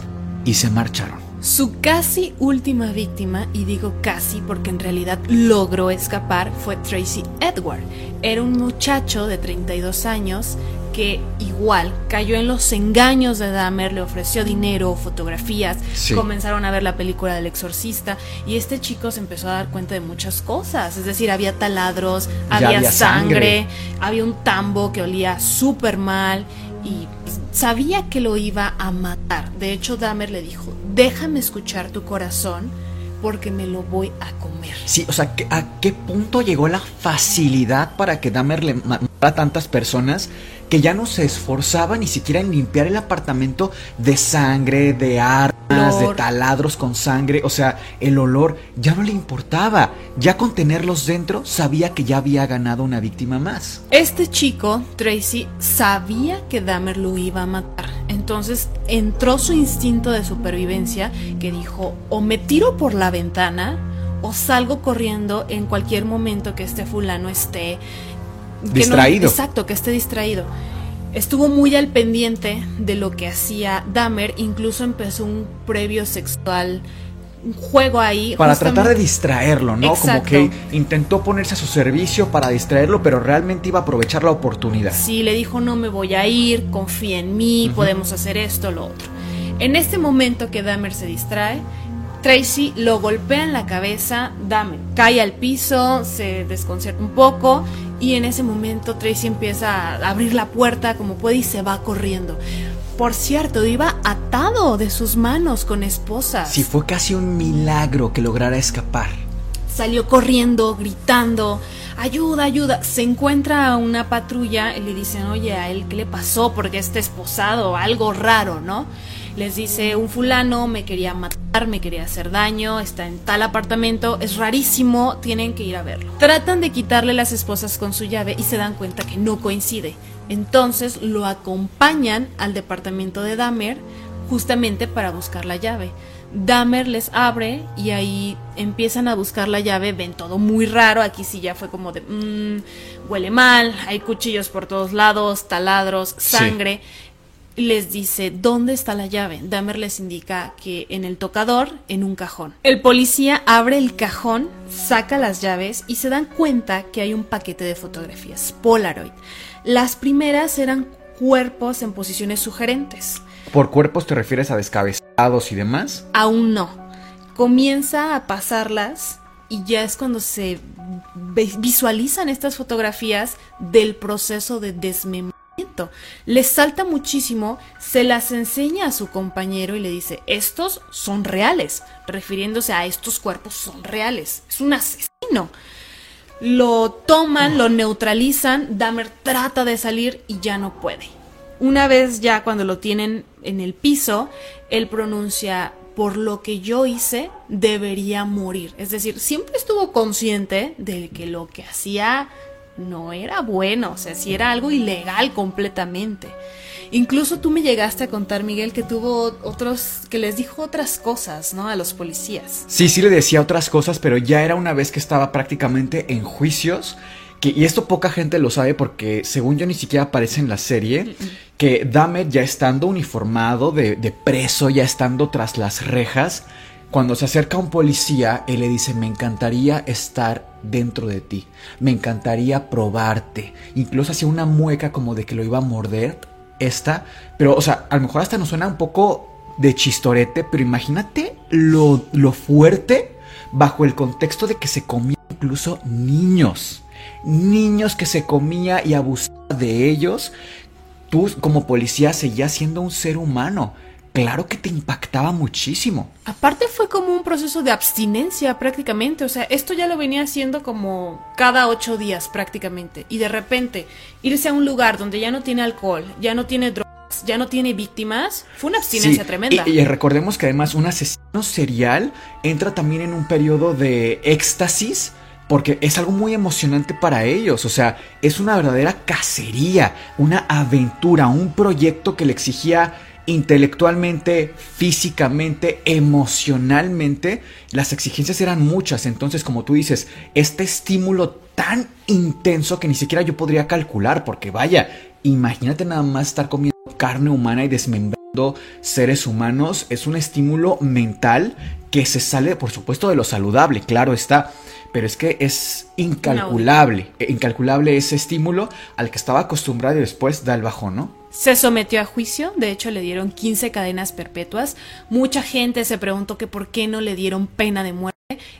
Y se marcharon. Su casi última víctima, y digo casi porque en realidad logró escapar, fue Tracy Edward. Era un muchacho de 32 años que igual cayó en los engaños de Dahmer, le ofreció dinero, fotografías, Sí. comenzaron a ver la película del exorcista y este chico se empezó a dar cuenta de muchas cosas, es decir, había taladros, había sangre, sangre. había un tambo que olía súper mal y sabía que lo iba a matar. De hecho, Dahmer le dijo, déjame escuchar tu corazón porque me lo voy a comer. Sí, o sea, ¿qué- ¿a qué punto llegó la facilidad para que Dahmer le ma- matara a tantas personas que ya no se esforzaba ni siquiera en limpiar el apartamento de sangre, de armas, de taladros con sangre, o sea, el olor ya no le importaba. Ya con tenerlos dentro sabía que ya había ganado una víctima más. Este chico, Tracy, sabía que Dahmer lo iba a matar. Entonces entró su instinto de supervivencia que dijo, o me tiro por la ventana o salgo corriendo en cualquier momento que este fulano esté... no- Distraído. exacto, que esté distraído. Estuvo muy al pendiente de lo que hacía Dahmer, incluso empezó un previo sexual, un juego ahí. Para tratar de distraerlo, ¿no? Como que intentó ponerse a su servicio para distraerlo, pero realmente iba a aprovechar la oportunidad. Sí, le dijo no me voy a ir, confía en mí, podemos hacer esto, lo otro. En este momento que Dahmer se distrae, Tracy lo golpea en la cabeza, Dahmer cae al piso, se desconcierta un poco y en ese momento Tracy empieza a abrir la puerta como puede y se va corriendo. Por cierto, iba atado de sus manos con esposas. Sí, fue casi un milagro que lograra escapar. Salió corriendo, gritando, ayuda, ayuda. Se encuentra a una patrulla y le dicen, oye, a él, ¿qué le pasó? Porque está esposado, algo raro, ¿no? Les dice, un fulano me quería matar, me quería hacer daño, está en tal apartamento, es rarísimo, tienen que ir a verlo. Tratan de quitarle las esposas con su llave y se dan cuenta que no coincide. Entonces lo acompañan al departamento de Dahmer justamente para buscar la llave. Dahmer les abre y ahí empiezan a buscar la llave, ven todo muy raro, aquí sí ya fue como de, "Mm, huele mal, hay cuchillos por todos lados, taladros, Sí. Les dice, ¿dónde está la llave? Dahmer les indica que en el tocador, en un cajón. El policía abre el cajón, saca las llaves y se dan cuenta que hay un paquete de fotografías Polaroid. Las primeras eran cuerpos en posiciones sugerentes. ¿Por cuerpos te refieres a descabezados y demás? Aún no. Comienza a pasarlas y ya es cuando se visualizan estas fotografías del proceso de desmembramiento. Les salta muchísimo, se las enseña a su compañero y le dice, estos son reales, refiriéndose a estos cuerpos son reales, es un asesino. Lo toman, lo neutralizan, Dahmer trata de salir y ya no puede. Una vez ya cuando lo tienen en el piso, él pronuncia, por lo que yo hice, debería morir. Es decir, siempre estuvo consciente de que lo que hacía no era bueno, o sea, si era algo ilegal completamente. Incluso tú me llegaste a contar, Miguel, que tuvo otros, que les dijo otras cosas, ¿no? A los policías. Sí, sí le decía otras cosas, pero ya era una vez que estaba prácticamente en juicios. Que, y esto poca gente lo sabe porque según yo ni siquiera aparece en la serie, que Dahmer ya estando uniformado de, de preso, ya estando tras las rejas, cuando se acerca un policía, él le dice, me encantaría estar dentro de ti, me encantaría probarte. Incluso hacía una mueca como de que lo iba a morder, esta, pero o sea, a lo mejor hasta nos suena un poco de chistorete, pero imagínate lo, lo fuerte bajo el contexto de que se comía incluso niños. Niños que se comía y abusaba de ellos. Tú como policía seguías siendo un ser humano. Claro que te impactaba muchísimo. Aparte fue como un proceso de abstinencia prácticamente, o sea, esto ya lo venía haciendo como cada ocho días prácticamente, y de repente irse a un lugar donde ya no tiene alcohol, ya no tiene drogas, ya no tiene víctimas, fue una abstinencia Sí, tremenda. Y, y recordemos que además un asesino serial entra también en un periodo de éxtasis. Porque es algo muy emocionante para ellos, o sea, es una verdadera cacería, una aventura, un proyecto que le exigía intelectualmente, físicamente, emocionalmente, las exigencias eran muchas. Entonces, como tú dices, este estímulo tan intenso que ni siquiera yo podría calcular, porque vaya, imagínate nada más estar comiendo carne humana y desmembrando seres humanos, es un estímulo mental que se sale, por supuesto, de lo saludable, claro está. Pero es que es incalculable, eh, incalculable ese estímulo al que estaba acostumbrado y después da el bajón, ¿no? Se sometió a juicio, de hecho le dieron 15 cadenas perpetuas. Mucha gente se preguntó que por qué no le dieron pena de muerte.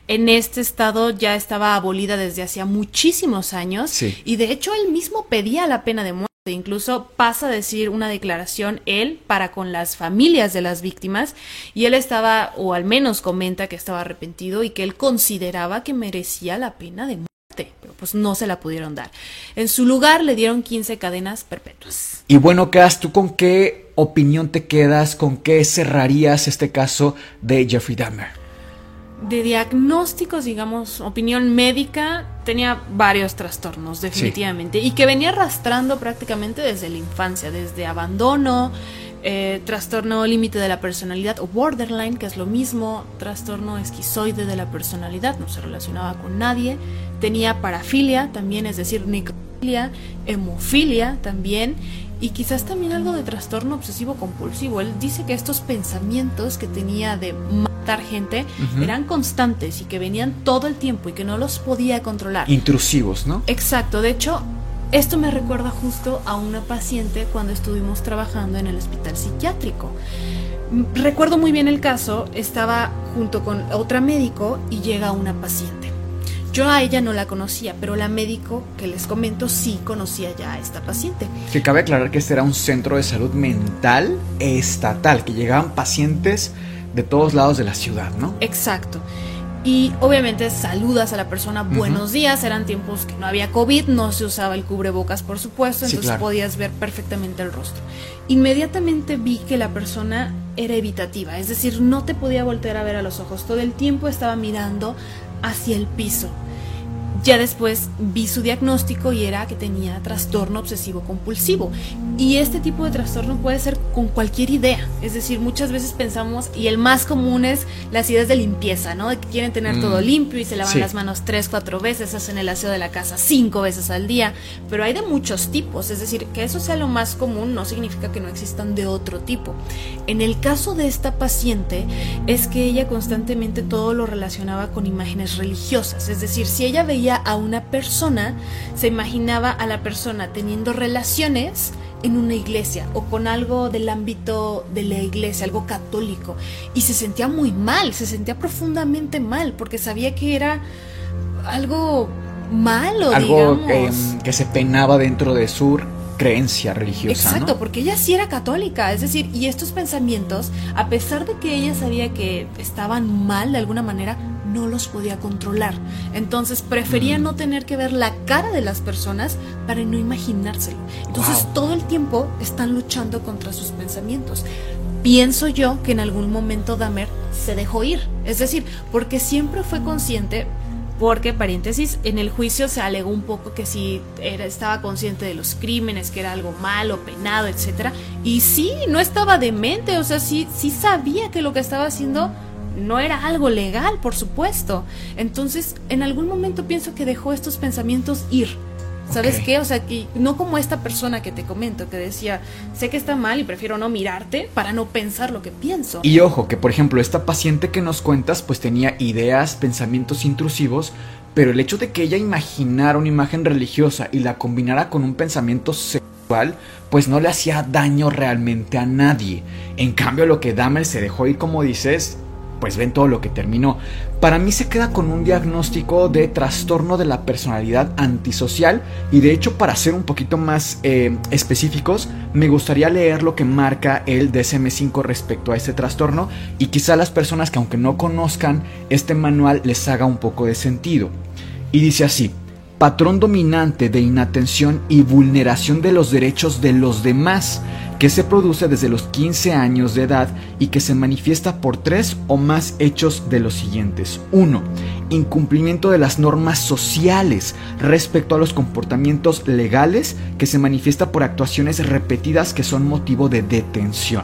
En este estado ya estaba abolida desde hacía muchísimos años Sí. y de hecho él mismo pedía la pena de muerte. Incluso pasa a decir una declaración él para con las familias de las víctimas y él estaba, o al menos comenta que estaba arrepentido y que él consideraba que merecía la pena de muerte. Pues no se la pudieron dar. En su lugar le dieron 15 cadenas perpetuas. Y bueno, Cass, ¿tú con qué opinión te quedas? ¿Con qué cerrarías este caso de Jeffrey Dahmer? de diagnósticos, digamos, opinión médica, tenía varios trastornos, definitivamente, y que venía arrastrando prácticamente desde la infancia, desde abandono, eh, trastorno límite de la personalidad o borderline, que es lo mismo, trastorno esquizoide de la personalidad, no se relacionaba con nadie, tenía parafilia también, es decir, necrofilia, hemofilia también, y quizás también algo de trastorno obsesivo compulsivo. Él dice que estos pensamientos que tenía de matar gente eran constantes y que venían todo el tiempo y que no los podía controlar. Intrusivos, ¿no? Exacto, de hecho, esto me recuerda justo a una paciente cuando estuvimos trabajando en el hospital psiquiátrico. Recuerdo muy bien el caso, estaba junto con otra médico y llega una paciente. Yo a ella no la conocía, pero la médico que les comento sí conocía ya a esta paciente. Que cabe aclarar que este era un centro de salud mental estatal, que llegaban pacientes de todos lados de la ciudad, ¿no? Exacto. Y obviamente saludas a la persona, buenos días, eran tiempos que no había COVID, no se usaba el cubrebocas, por supuesto, entonces podías ver perfectamente el rostro. Inmediatamente vi que la persona era evitativa, es decir, no te podía voltear a ver a los ojos, todo el tiempo estaba mirando hacia el piso. Ya después vi su diagnóstico y era que tenía trastorno obsesivo compulsivo. Y este tipo de trastorno puede ser con cualquier idea. Es decir, muchas veces pensamos, y el más común es las ideas de limpieza, ¿no? De que quieren tener todo mm. limpio y se lavan las manos tres, cuatro veces, hacen el aseo de la casa cinco veces al día. Pero hay de muchos tipos. Es decir, que eso sea lo más común no significa que no existan de otro tipo. En el caso de esta paciente, es que ella constantemente todo lo relacionaba con imágenes religiosas. Es decir, si ella veía a una persona, se imaginaba a la persona teniendo relaciones en una iglesia o con algo del ámbito de la iglesia, algo católico. Y se sentía muy mal, se sentía profundamente mal porque sabía que era algo malo, algo que se penaba dentro de su creencia religiosa. Exacto, porque ella sí era católica, es decir, y estos pensamientos, a pesar de que ella sabía que estaban mal de alguna manera, no los podía controlar. Entonces prefería mm. no tener que ver la cara de las personas para no imaginárselo. Entonces todo el tiempo están luchando contra sus pensamientos. Pienso yo que en algún momento Dahmer se dejó ir, es decir, porque siempre fue consciente, porque, paréntesis, en el juicio se alegó un poco que si era, estaba consciente de los crímenes, que era algo malo, penado, etc. Y sí, no estaba demente, o sea, sí, sí sabía que lo que estaba haciendo no era algo legal, por supuesto. Entonces, en algún momento pienso que dejó estos pensamientos ir. ¿Sabes qué? O sea, que no como esta persona que te comento, que decía, sé que está mal y prefiero no mirarte para no pensar lo que pienso. Y ojo, que por ejemplo, esta paciente que nos cuentas, pues tenía ideas, pensamientos intrusivos, pero el hecho de que ella imaginara una imagen religiosa y la combinara con un pensamiento sexual, pues no le hacía daño realmente a nadie. En cambio, lo que Dahmer se dejó ir, como dices, pues ven todo lo que terminó. Para mí se queda con un diagnóstico de trastorno de la personalidad antisocial y de hecho para ser un poquito más eh, específicos me gustaría leer lo que marca el DSM5 respecto a este trastorno y quizá las personas que aunque no conozcan este manual les haga un poco de sentido. Y dice así, patrón dominante de inatención y vulneración de los derechos de los demás que se produce desde los 15 años de edad y que se manifiesta por tres o más hechos de los siguientes. 1. Incumplimiento de las normas sociales respecto a los comportamientos legales que se manifiesta por actuaciones repetidas que son motivo de detención.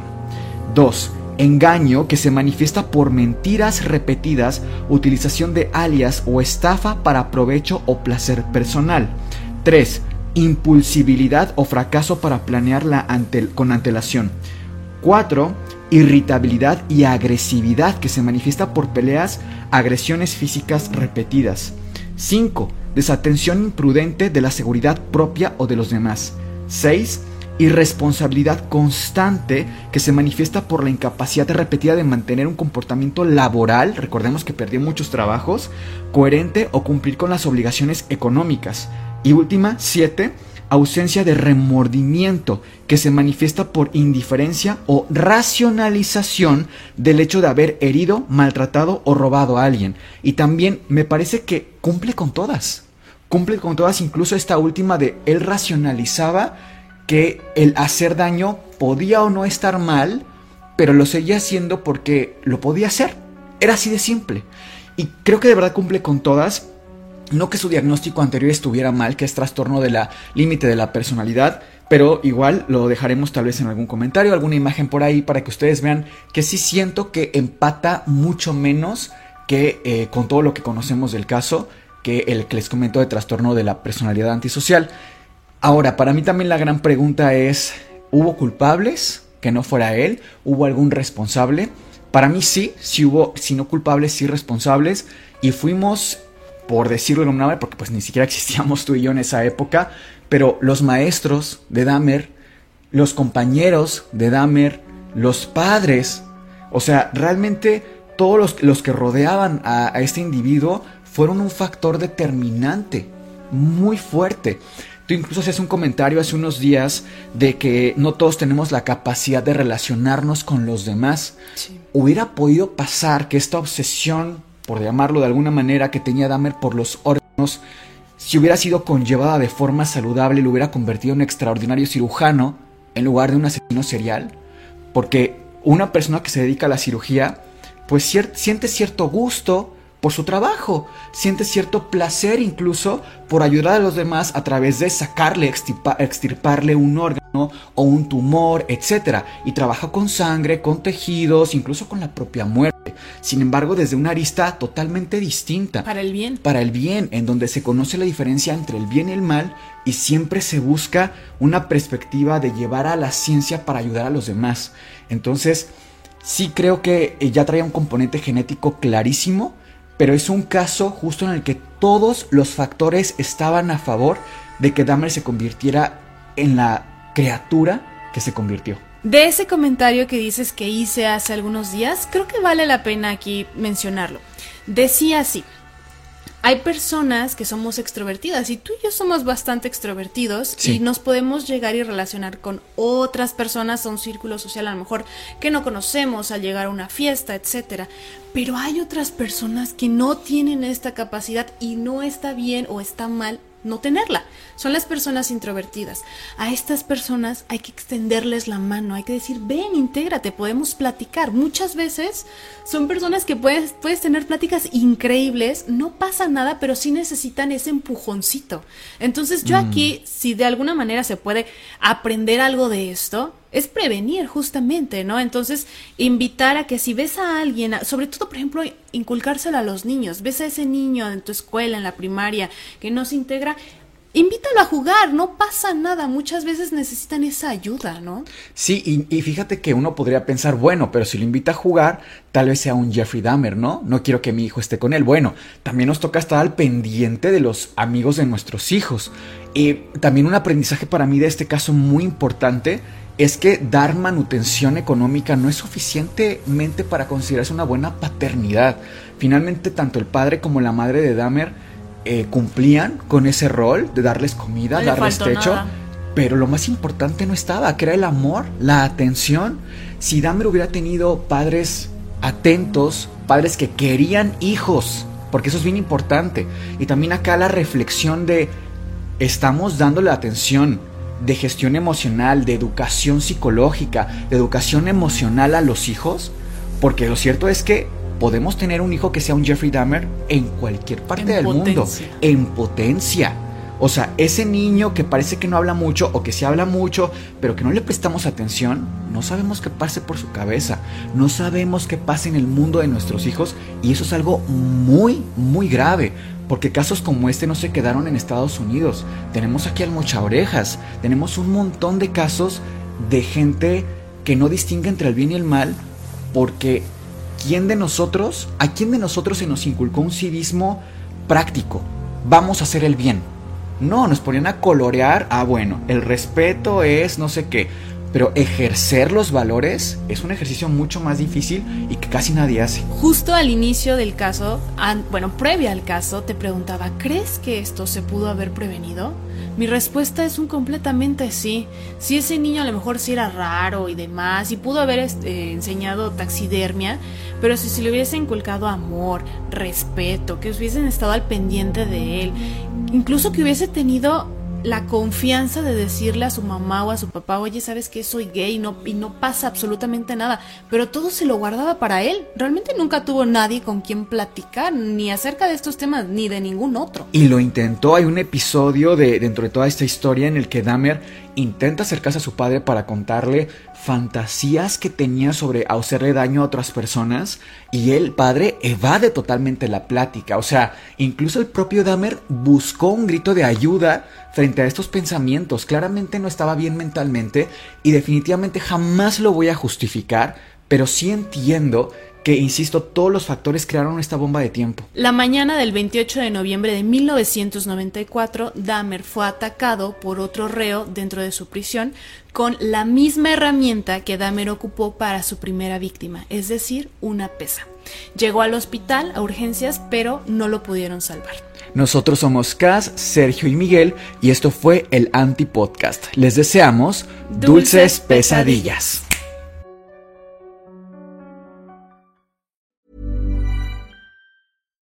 2 engaño que se manifiesta por mentiras repetidas, utilización de alias o estafa para provecho o placer personal. 3 impulsibilidad o fracaso para planearla con antelación. 4. Irritabilidad y agresividad que se manifiesta por peleas, agresiones físicas repetidas. 5. Desatención imprudente de la seguridad propia o de los demás. 6. Irresponsabilidad constante que se manifiesta por la incapacidad repetida de mantener un comportamiento laboral, recordemos que perdió muchos trabajos, coherente o cumplir con las obligaciones económicas. Y última, 7. Ausencia de remordimiento, que se manifiesta por indiferencia o racionalización del hecho de haber herido, maltratado o robado a alguien. Y también me parece que cumple con todas. cumple con todas, incluso esta última de él racionalizaba que el hacer daño podía o no estar mal, pero lo seguía haciendo porque lo podía hacer. Era así de simple. Y creo que de verdad cumple con todas. No que su diagnóstico anterior estuviera mal, que es trastorno de la límite de la personalidad, pero igual lo dejaremos tal vez en algún comentario, alguna imagen por ahí para que ustedes vean que sí siento que empata mucho menos que eh, con todo lo que conocemos del caso que el que les comento de trastorno de la personalidad antisocial. Ahora, para mí también la gran pregunta es, ¿hubo culpables? Que no fuera él, ¿hubo algún responsable? Para mí sí, sí hubo, si no culpables, sí responsables. Y fuimos, por decirlo de alguna manera, porque pues ni siquiera existíamos tú y yo en esa época, pero los maestros de Dahmer, los compañeros de Dahmer, los padres, o sea, realmente todos los, los que rodeaban a, a este individuo fueron un factor determinante, muy fuerte. Tú incluso hacías un comentario hace unos días de que no todos tenemos la capacidad de relacionarnos con los demás. Hubiera podido pasar que esta obsesión, por llamarlo de alguna manera, que tenía Dahmer por los órganos, si hubiera sido conllevada de forma saludable, lo hubiera convertido en un extraordinario cirujano en lugar de un asesino serial. Porque una persona que se dedica a la cirugía, pues siente cierto gusto por su trabajo, siente cierto placer incluso por ayudar a los demás a través de sacarle, extirparle un órgano o un tumor, etc. Y trabaja con sangre, con tejidos, incluso con la propia muerte. Sin embargo, desde una arista totalmente distinta. Para el bien. Para el bien, en donde se conoce la diferencia entre el bien y el mal y siempre se busca una perspectiva de llevar a la ciencia para ayudar a los demás. Entonces, sí creo que ya traía un componente genético clarísimo pero es un caso justo en el que todos los factores estaban a favor de que Dahmer se convirtiera en la criatura que se convirtió. De ese comentario que dices que hice hace algunos días, creo que vale la pena aquí mencionarlo. Decía así, hay personas que somos extrovertidas y tú y yo somos bastante extrovertidos y nos podemos llegar y relacionar con otras personas a un círculo social a lo mejor que no conocemos al llegar a una fiesta, etcétera. Pero hay otras personas que no tienen esta capacidad y no está bien o está mal no tenerla. Son las personas introvertidas. A estas personas hay que extenderles la mano, hay que decir, ven, intégrate, podemos platicar. Muchas veces son personas que puedes, puedes tener pláticas increíbles, no pasa nada, pero sí necesitan ese empujoncito. Entonces yo mm. aquí, si de alguna manera se puede aprender algo de esto, es prevenir justamente, ¿no? Entonces, invitar a que si ves a alguien, sobre todo, por ejemplo, inculcárselo a los niños, ves a ese niño en tu escuela, en la primaria, que no se integra, invítalo a jugar, no pasa nada, muchas veces necesitan esa ayuda, ¿no? Sí, y, fíjate que uno podría pensar, bueno, pero si lo invita a jugar, tal vez sea un Jeffrey Dahmer, ¿no? No quiero que mi hijo esté con él. Bueno, también nos toca estar al pendiente de los amigos de nuestros hijos. Y también un aprendizaje para mí de este caso muy importante es que dar manutención económica no es suficientemente para considerarse una buena paternidad. Finalmente, tanto el padre como la madre de Dahmer eh, cumplían con ese rol de darles comida, darles techo. Pero lo más importante no estaba, que era el amor, la atención. Si Dahmer hubiera tenido padres atentos, padres que querían hijos, porque eso es bien importante. Y también acá la reflexión de, estamos dándole atención de gestión emocional, de educación psicológica, de educación emocional a los hijos, porque lo cierto es que podemos tener un hijo que sea un Jeffrey Dahmer en cualquier parte del mundo, en potencia. O sea, ese niño que parece que no habla mucho o que sí habla mucho, pero que no le prestamos atención, no sabemos qué pase por su cabeza, no sabemos qué pase en el mundo de nuestros hijos y eso es algo muy, muy grave. Porque casos como este no se quedaron en Estados Unidos. Tenemos aquí al mocha orejas. Tenemos un montón de casos de gente que no distingue entre el bien y el mal. Porque ¿quién de nosotros, a quién de nosotros se nos inculcó un civismo práctico? Vamos a hacer el bien. No, nos ponían a colorear. Ah, bueno, el respeto es no sé qué. Pero ejercer los valores es un ejercicio mucho más difícil y que casi nadie hace. Justo al inicio del caso, bueno, previo al caso, te preguntaba, ¿crees que esto se pudo haber prevenido? Mi respuesta es un completamente sí. Si ese niño a lo mejor sí era raro y demás, y pudo haber este, enseñado taxidermia, pero si se le hubiese inculcado amor, respeto, que hubiesen estado al pendiente de él, incluso que hubiese tenido la confianza de decirle a su mamá o a su papá, oye, sabes que soy gay y no, y no pasa absolutamente nada, pero todo se lo guardaba para él. Realmente nunca tuvo nadie con quien platicar, ni acerca de estos temas, ni de ningún otro. Y lo intentó, hay un episodio de dentro de toda esta historia en el que Dahmer intenta acercarse a su padre para contarle fantasías que tenía sobre hacerle daño a otras personas y el padre evade totalmente la plática. O sea, incluso el propio Dahmer buscó un grito de ayuda frente a estos pensamientos. Claramente no estaba bien mentalmente y definitivamente jamás lo voy a justificar, pero sí entiendo que, insisto, todos los factores crearon esta bomba de tiempo. La mañana del 28 de noviembre de 1994, Dahmer fue atacado por otro reo dentro de su prisión con la misma herramienta que Dahmer ocupó para su primera víctima, es decir, una pesa. Llegó al hospital a urgencias, pero no lo pudieron salvar. Nosotros somos Cas, Sergio y Miguel y esto fue el Anti-Podcast. Les deseamos dulces, dulces pesadillas.